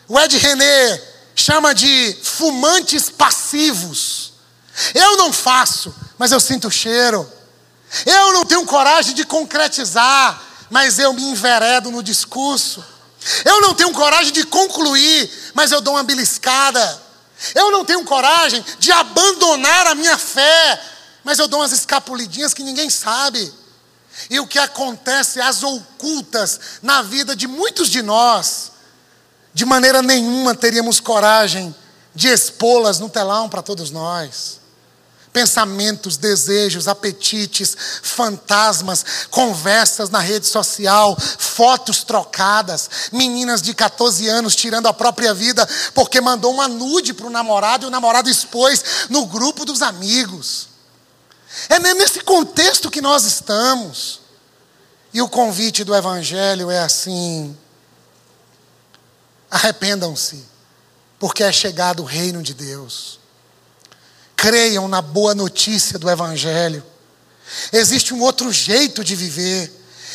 O Ed René chama de fumantes passivos. Eu não faço, mas eu sinto o cheiro. Eu não tenho coragem de concretizar, mas eu me enveredo no discurso. Eu não tenho coragem de concluir, mas eu dou uma beliscada. Eu não tenho coragem de abandonar a minha fé, mas eu dou umas escapulidinhas que ninguém sabe. E o que acontece às ocultas na vida de muitos de nós, de maneira nenhuma teríamos coragem de expô-las no telão para todos nós pensamentos, desejos, apetites, fantasmas, conversas na rede social, fotos trocadas, meninas de 14 anos tirando a própria vida porque mandou uma nude para o namorado e o namorado expôs no grupo dos amigos. É nesse contexto que nós estamos. E o convite do Evangelho é assim: arrependam-se, porque é chegado o reino de Deus creiam na boa notícia do Evangelho. Existe um outro jeito de viver.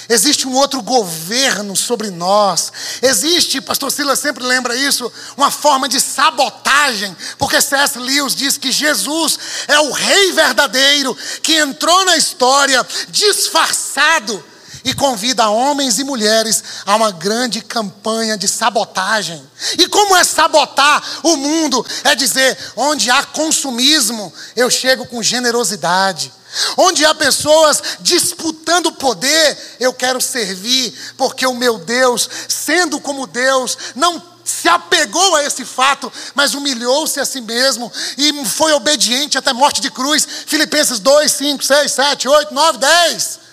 Existe um outro governo sobre nós. Existe, pastor Silas sempre lembra isso, uma forma de sabotagem, porque C.S. Lewis diz que Jesus é o rei verdadeiro que entrou na história disfarçado e convida homens e mulheres a uma grande campanha de sabotagem. E como é sabotar o mundo? É dizer, onde há consumismo, eu chego com generosidade. Onde há pessoas disputando poder, eu quero servir, porque o meu Deus, sendo como Deus, não se apegou a esse fato, mas humilhou-se a si mesmo e foi obediente até morte de cruz. Filipenses 2, 5, 6, 7, 8, 9, 10.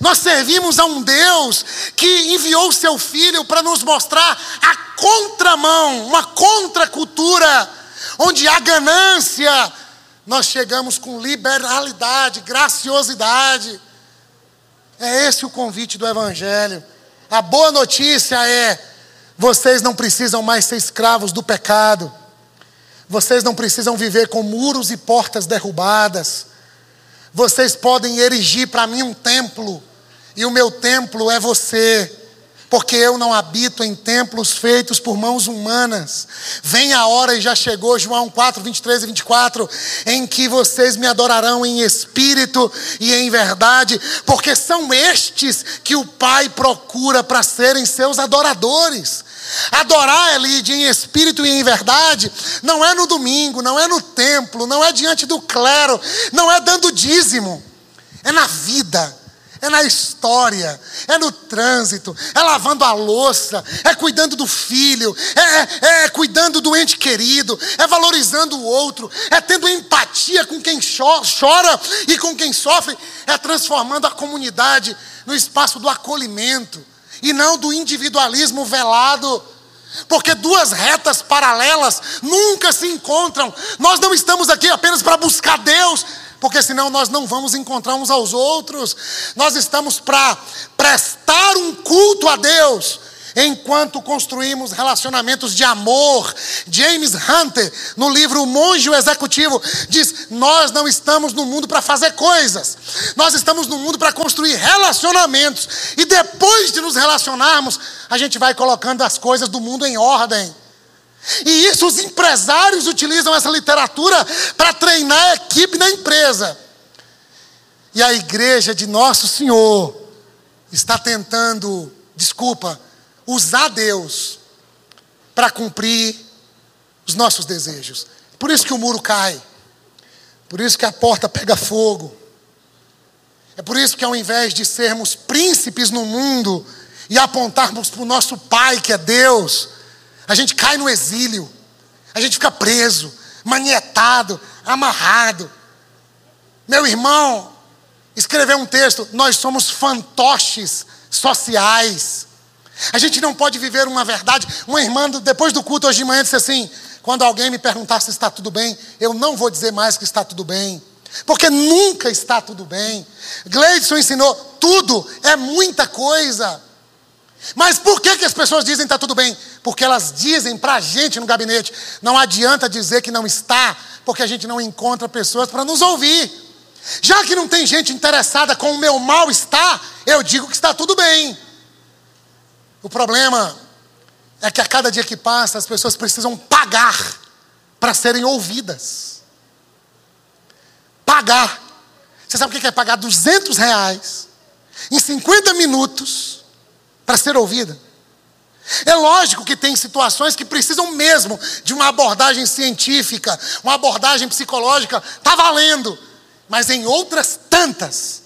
Nós servimos a um Deus que enviou o seu filho para nos mostrar a contramão, uma contracultura, onde há ganância, nós chegamos com liberalidade, graciosidade. É esse o convite do Evangelho. A boa notícia é: vocês não precisam mais ser escravos do pecado, vocês não precisam viver com muros e portas derrubadas. Vocês podem erigir para mim um templo, e o meu templo é você, porque eu não habito em templos feitos por mãos humanas. Vem a hora e já chegou, João 4, 23 e 24, em que vocês me adorarão em espírito e em verdade, porque são estes que o Pai procura para serem seus adoradores. Adorar, Elide, em espírito e em verdade, não é no domingo, não é no templo, não é diante do clero, não é dando dízimo, é na vida, é na história, é no trânsito, é lavando a louça, é cuidando do filho, é, é, é cuidando do ente querido, é valorizando o outro, é tendo empatia com quem chora e com quem sofre, é transformando a comunidade no espaço do acolhimento e não do individualismo velado. Porque duas retas paralelas nunca se encontram. Nós não estamos aqui apenas para buscar Deus, porque senão nós não vamos encontrar uns aos outros. Nós estamos para prestar um culto a Deus, enquanto construímos relacionamentos de amor. James Hunter, no livro O Monge o Executivo, diz: Nós não estamos no mundo para fazer coisas, nós estamos no mundo para construir relacionamentos, e depois de nos relacionarmos, a gente vai colocando as coisas do mundo em ordem. E isso os empresários utilizam essa literatura para treinar a equipe na empresa. E a igreja de Nosso Senhor está tentando, desculpa, usar Deus para cumprir os nossos desejos. Por isso que o muro cai. Por isso que a porta pega fogo. É por isso que ao invés de sermos príncipes no mundo e apontarmos para o nosso Pai, que é Deus, a gente cai no exílio, a gente fica preso, manietado, amarrado. Meu irmão escreveu um texto: nós somos fantoches sociais. A gente não pode viver uma verdade. Uma irmã, depois do culto hoje de manhã, disse assim: quando alguém me perguntar se está tudo bem, eu não vou dizer mais que está tudo bem. Porque nunca está tudo bem. Gleidson ensinou: tudo é muita coisa. Mas por que, que as pessoas dizem que está tudo bem? Porque elas dizem para a gente no gabinete. Não adianta dizer que não está, porque a gente não encontra pessoas para nos ouvir. Já que não tem gente interessada com o meu mal-estar, eu digo que está tudo bem. O problema é que a cada dia que passa, as pessoas precisam pagar para serem ouvidas. Pagar. Você sabe o que é pagar 200 reais em 50 minutos para ser ouvida. É lógico que tem situações que precisam mesmo de uma abordagem científica, uma abordagem psicológica, está valendo. Mas em outras tantas,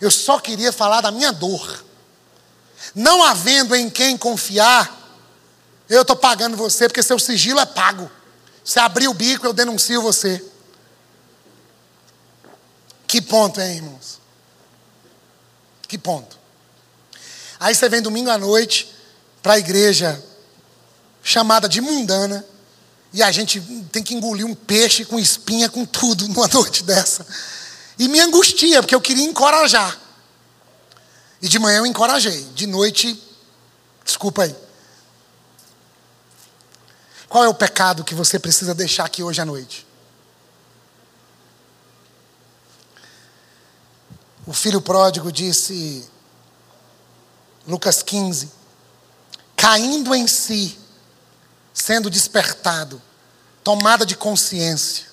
eu só queria falar da minha dor. Não havendo em quem confiar, eu estou pagando você porque seu sigilo é pago. Se abrir o bico, eu denuncio você. Que ponto, hein, irmãos? Que ponto? Aí você vem domingo à noite para a igreja chamada de mundana, e a gente tem que engolir um peixe com espinha, com tudo, numa noite dessa. E me angustia, porque eu queria encorajar. E de manhã eu encorajei, de noite, desculpa aí. Qual é o pecado que você precisa deixar aqui hoje à noite? O filho pródigo disse: Lucas 15. Caindo em si, sendo despertado, tomada de consciência,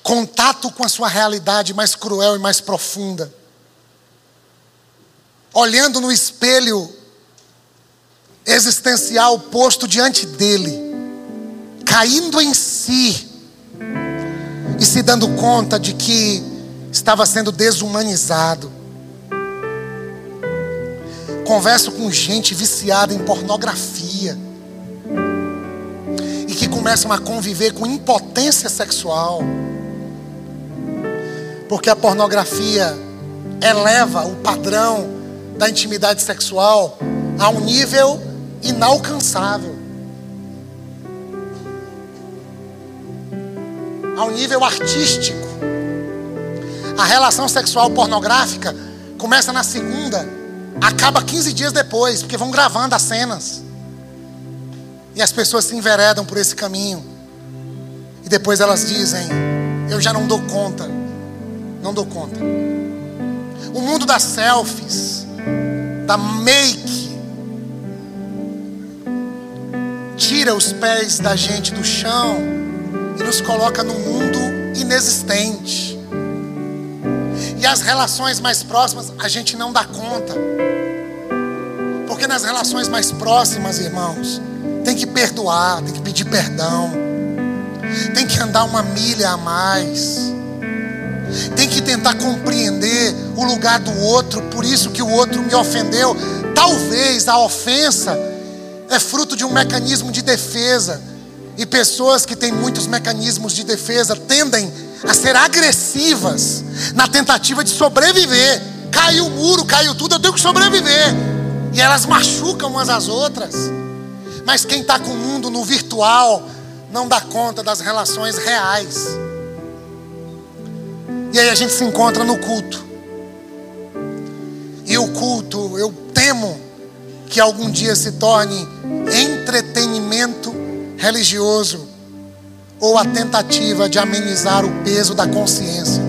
contato com a sua realidade mais cruel e mais profunda, olhando no espelho existencial posto diante dele, caindo em si e se dando conta de que estava sendo desumanizado Converso com gente viciada em pornografia e que começam a conviver com impotência sexual. Porque a pornografia eleva o padrão da intimidade sexual a um nível inalcançável. A um nível artístico. A relação sexual pornográfica começa na segunda, acaba 15 dias depois, porque vão gravando as cenas. E as pessoas se enveredam por esse caminho. E depois elas dizem: Eu já não dou conta. Não dou conta. O mundo das selfies, da make, tira os pés da gente do chão e nos coloca num mundo inexistente. E as relações mais próximas a gente não dá conta. Porque nas relações mais próximas, irmãos, tem que perdoar, tem que pedir perdão, tem que andar uma milha a mais, tem que tentar compreender o lugar do outro, por isso que o outro me ofendeu. Talvez a ofensa é fruto de um mecanismo de defesa, e pessoas que têm muitos mecanismos de defesa tendem a ser agressivas na tentativa de sobreviver. Caiu o muro, caiu tudo, eu tenho que sobreviver. E elas machucam umas às outras. Mas quem está com o mundo no virtual não dá conta das relações reais. E aí a gente se encontra no culto. E o culto, eu temo que algum dia se torne entretenimento religioso ou a tentativa de amenizar o peso da consciência.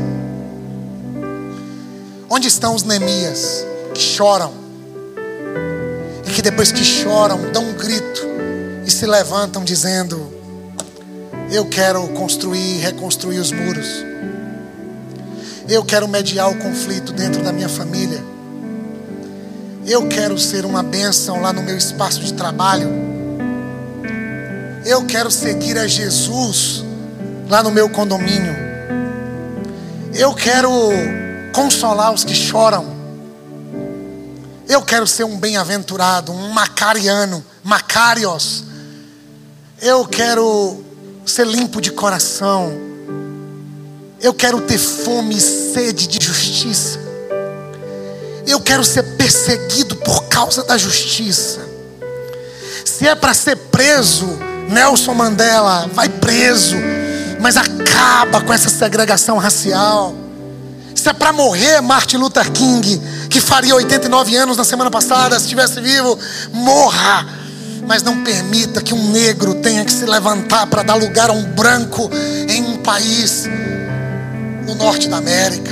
Onde estão os Neemias que choram? E que depois que choram, dão um grito e se levantam dizendo: Eu quero construir, reconstruir os muros. Eu quero mediar o conflito dentro da minha família. Eu quero ser uma bênção lá no meu espaço de trabalho. Eu quero seguir a Jesus lá no meu condomínio. Eu quero consolar os que choram. Eu quero ser um bem-aventurado, um macariano, macarios. Eu quero ser limpo de coração. Eu quero ter fome e sede de justiça. Eu quero ser perseguido por causa da justiça. Se é para ser preso, Nelson Mandela, vai preso, mas acaba com essa segregação racial. Se é para morrer, Martin Luther King, que faria 89 anos na semana passada, se estivesse vivo, morra. Mas não permita que um negro tenha que se levantar para dar lugar a um branco em um país no norte da América.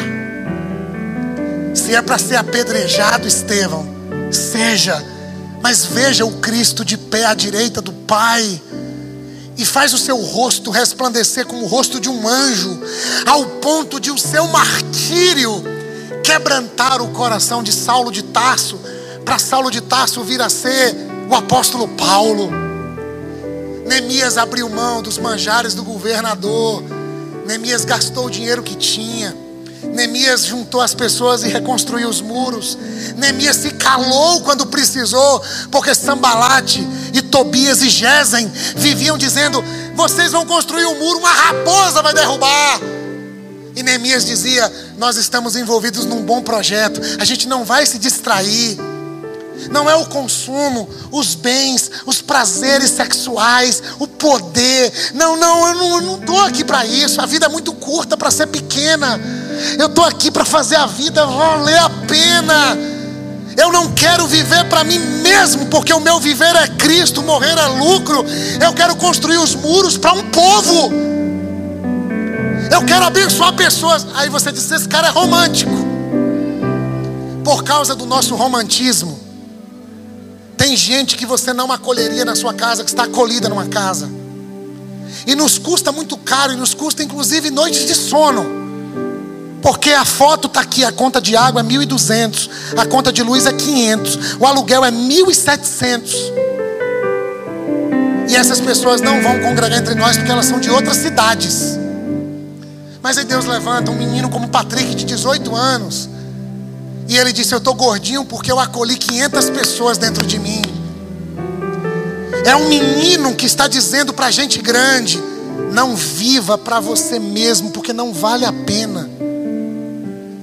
Se é para ser apedrejado, Estevão, seja, mas veja o Cristo de pé à direita do Pai e faz o seu rosto resplandecer como o rosto de um anjo, ao ponto de o seu martírio quebrantar o coração de Saulo de Tarso, para Saulo de Tarso vir a ser o apóstolo Paulo. Neemias abriu mão dos manjares do governador, Neemias gastou o dinheiro que tinha. Neemias juntou as pessoas e reconstruiu os muros. Neemias se calou quando precisou, porque Sambalate e Tobias e Gesem viviam dizendo: vocês vão construir um muro, uma raposa vai derrubar. E Neemias dizia: Nós estamos envolvidos num bom projeto, a gente não vai se distrair. Não é o consumo, os bens, os prazeres sexuais, o poder. Não, não, eu não estou aqui para isso. A vida é muito curta para ser pequena. Eu estou aqui para fazer a vida valer a pena. Eu não quero viver para mim mesmo, porque o meu viver é Cristo, morrer é lucro. Eu quero construir os muros para um povo. Eu quero abençoar pessoas. Aí você diz: esse cara é romântico. Por causa do nosso romantismo, tem gente que você não acolheria na sua casa, que está acolhida numa casa. E nos custa muito caro, e nos custa inclusive noites de sono. Porque a foto está aqui, a conta de água é 1.200, a conta de luz é 500, o aluguel é 1.700. E essas pessoas não vão congregar entre nós porque elas são de outras cidades. Mas aí Deus levanta um menino como Patrick, de 18 anos, e ele disse: Eu estou gordinho porque eu acolhi 500 pessoas dentro de mim. É um menino que está dizendo para gente grande: Não viva para você mesmo, porque não vale a pena.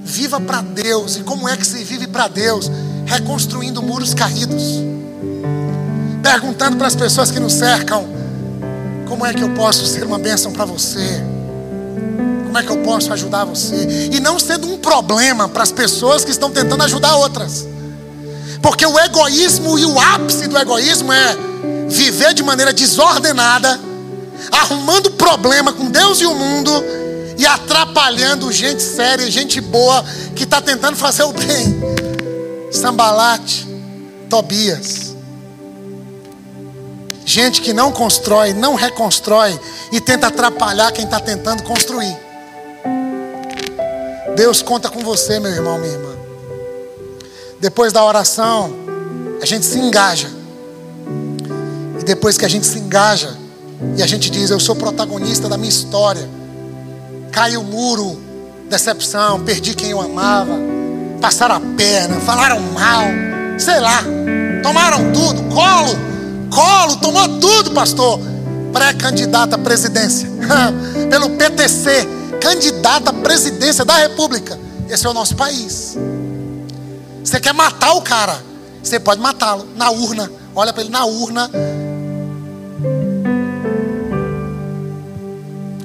Viva para Deus. E como é que se vive para Deus? Reconstruindo muros caídos. Perguntando para as pessoas que nos cercam: como é que eu posso ser uma bênção para você? Como é que eu posso ajudar você? E não sendo um problema para as pessoas que estão tentando ajudar outras. Porque o egoísmo e o ápice do egoísmo é viver de maneira desordenada, arrumando problema com Deus e o mundo e atrapalhando gente séria, gente boa que está tentando fazer o bem. Sambalate, Tobias. Gente que não constrói, não reconstrói e tenta atrapalhar quem está tentando construir. Deus conta com você, meu irmão, minha irmã. Depois da oração, a gente se engaja. E depois que a gente se engaja, e a gente diz: Eu sou protagonista da minha história caiu o muro, decepção, perdi quem eu amava, passaram a perna, falaram mal, sei lá, tomaram tudo, colo, colo, tomou tudo, pastor. Pré-candidato à presidência, pelo PTC, candidato à presidência da República. Esse é o nosso país. Você quer matar o cara, você pode matá-lo. Na urna. Olha para ele na urna,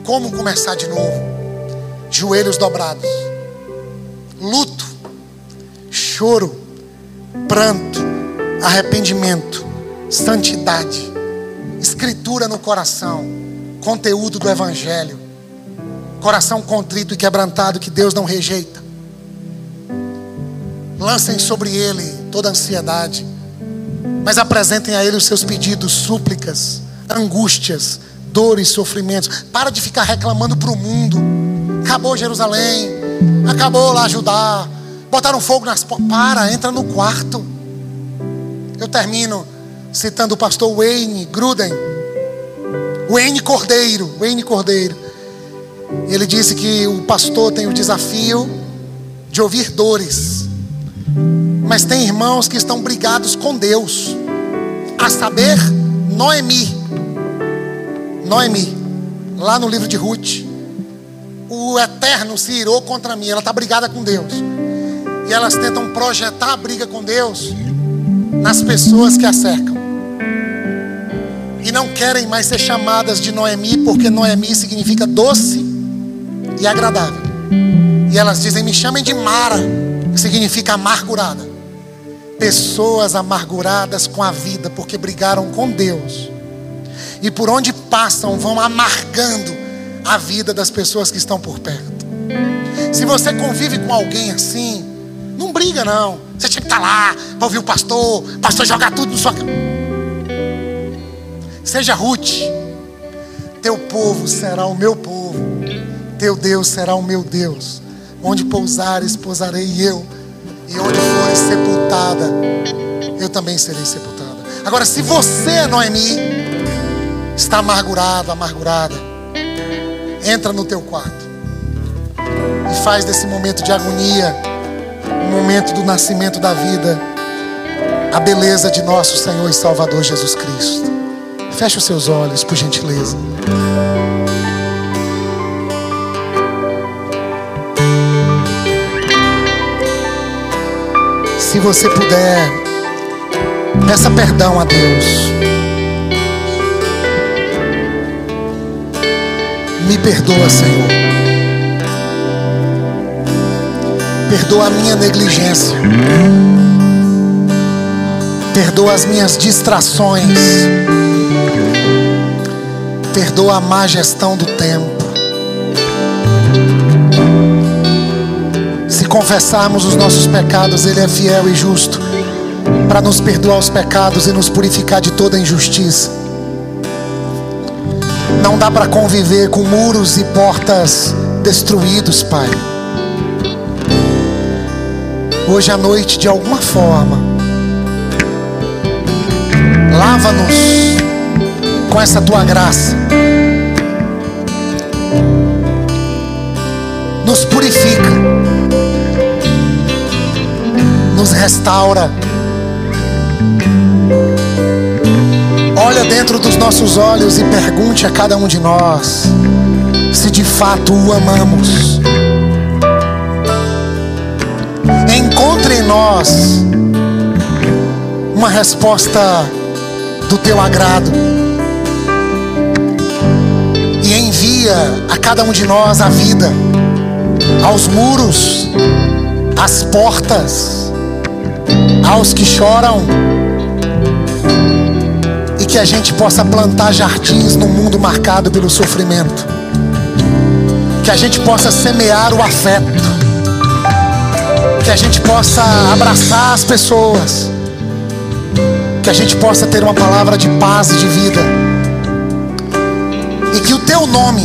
como começar de novo? Joelhos dobrados, luto, choro, pranto, arrependimento, santidade, escritura no coração, conteúdo do Evangelho, coração contrito e quebrantado que Deus não rejeita. Lancem sobre Ele toda ansiedade, mas apresentem a Ele os seus pedidos, súplicas, angústias, dores, sofrimentos. Para de ficar reclamando para o mundo Acabou Jerusalém. Acabou lá Judá. Botaram fogo nas Para, entra no quarto. Eu termino citando o pastor Wayne Gruden. Wayne Cordeiro. Wayne Cordeiro. Ele disse que o pastor tem o desafio de ouvir dores. Mas tem irmãos que estão brigados com Deus. A saber, Noemi. Noemi. Lá no livro de Ruth o eterno se irou contra mim. Ela está brigada com Deus. E elas tentam projetar a briga com Deus nas pessoas que a cercam. E não querem mais ser chamadas de Noemi, porque Noemi significa doce e agradável. E elas dizem: Me chamem de Mara, que significa amargurada. Pessoas amarguradas com a vida, porque brigaram com Deus. E por onde passam, vão amargando a vida das pessoas que estão por perto. Se você convive com alguém assim, não briga não. Você tinha que estar lá para ouvir o pastor, o pastor jogar tudo no sua Seja Ruth, teu povo será o meu povo, teu Deus será o meu Deus. Onde pousares, pousarei eu, e onde fores sepultada, eu também serei sepultada. Agora, se você, Noemi, está amargurado, amargurada, entra no teu quarto e faz desse momento de agonia, o momento do nascimento da vida, a beleza de nosso Senhor e Salvador Jesus Cristo. Feche os seus olhos, por gentileza. Se você puder, peça perdão a Deus. Me perdoa, Senhor. Perdoa a minha negligência. Perdoa as minhas distrações. Perdoa a má gestão do tempo. Confessarmos os nossos pecados, Ele é fiel e justo para nos perdoar os pecados e nos purificar de toda injustiça. Não dá para conviver com muros e portas destruídos, Pai. Hoje à noite, de alguma forma, lava-nos com essa tua graça. Nos restaura Olha dentro dos nossos olhos e pergunte a cada um de nós se de fato o amamos. nós uma resposta do teu agrado. E envia a cada um de nós a vida, aos muros, às portas, aos que choram, e que a gente possa plantar jardins no mundo marcado pelo sofrimento, que a gente possa semear o afeto, que a gente possa abraçar as pessoas, que a gente possa ter uma palavra de paz e de vida, e que o teu nome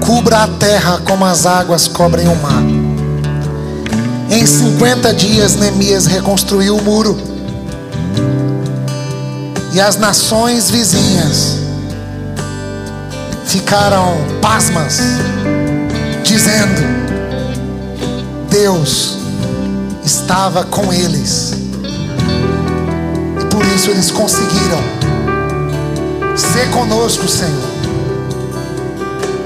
cubra a terra como as águas cobrem o mar. Em 50 dias, Neemias reconstruiu o muro. E as nações vizinhas ficaram pasmas, dizendo: Deus estava com eles. E por isso eles conseguiram. Ser conosco, Senhor.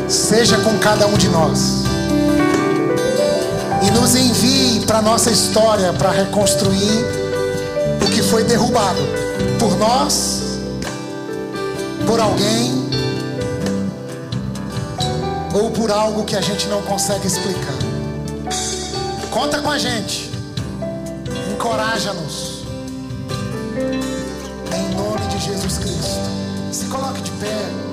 Seja com cada um de nós. E nos envie para nossa história, para reconstruir o que foi derrubado por nós, por alguém ou por algo que a gente não consegue explicar. Conta com a gente. Encoraja-nos. Em nome de Jesus Cristo. Se coloque de pé.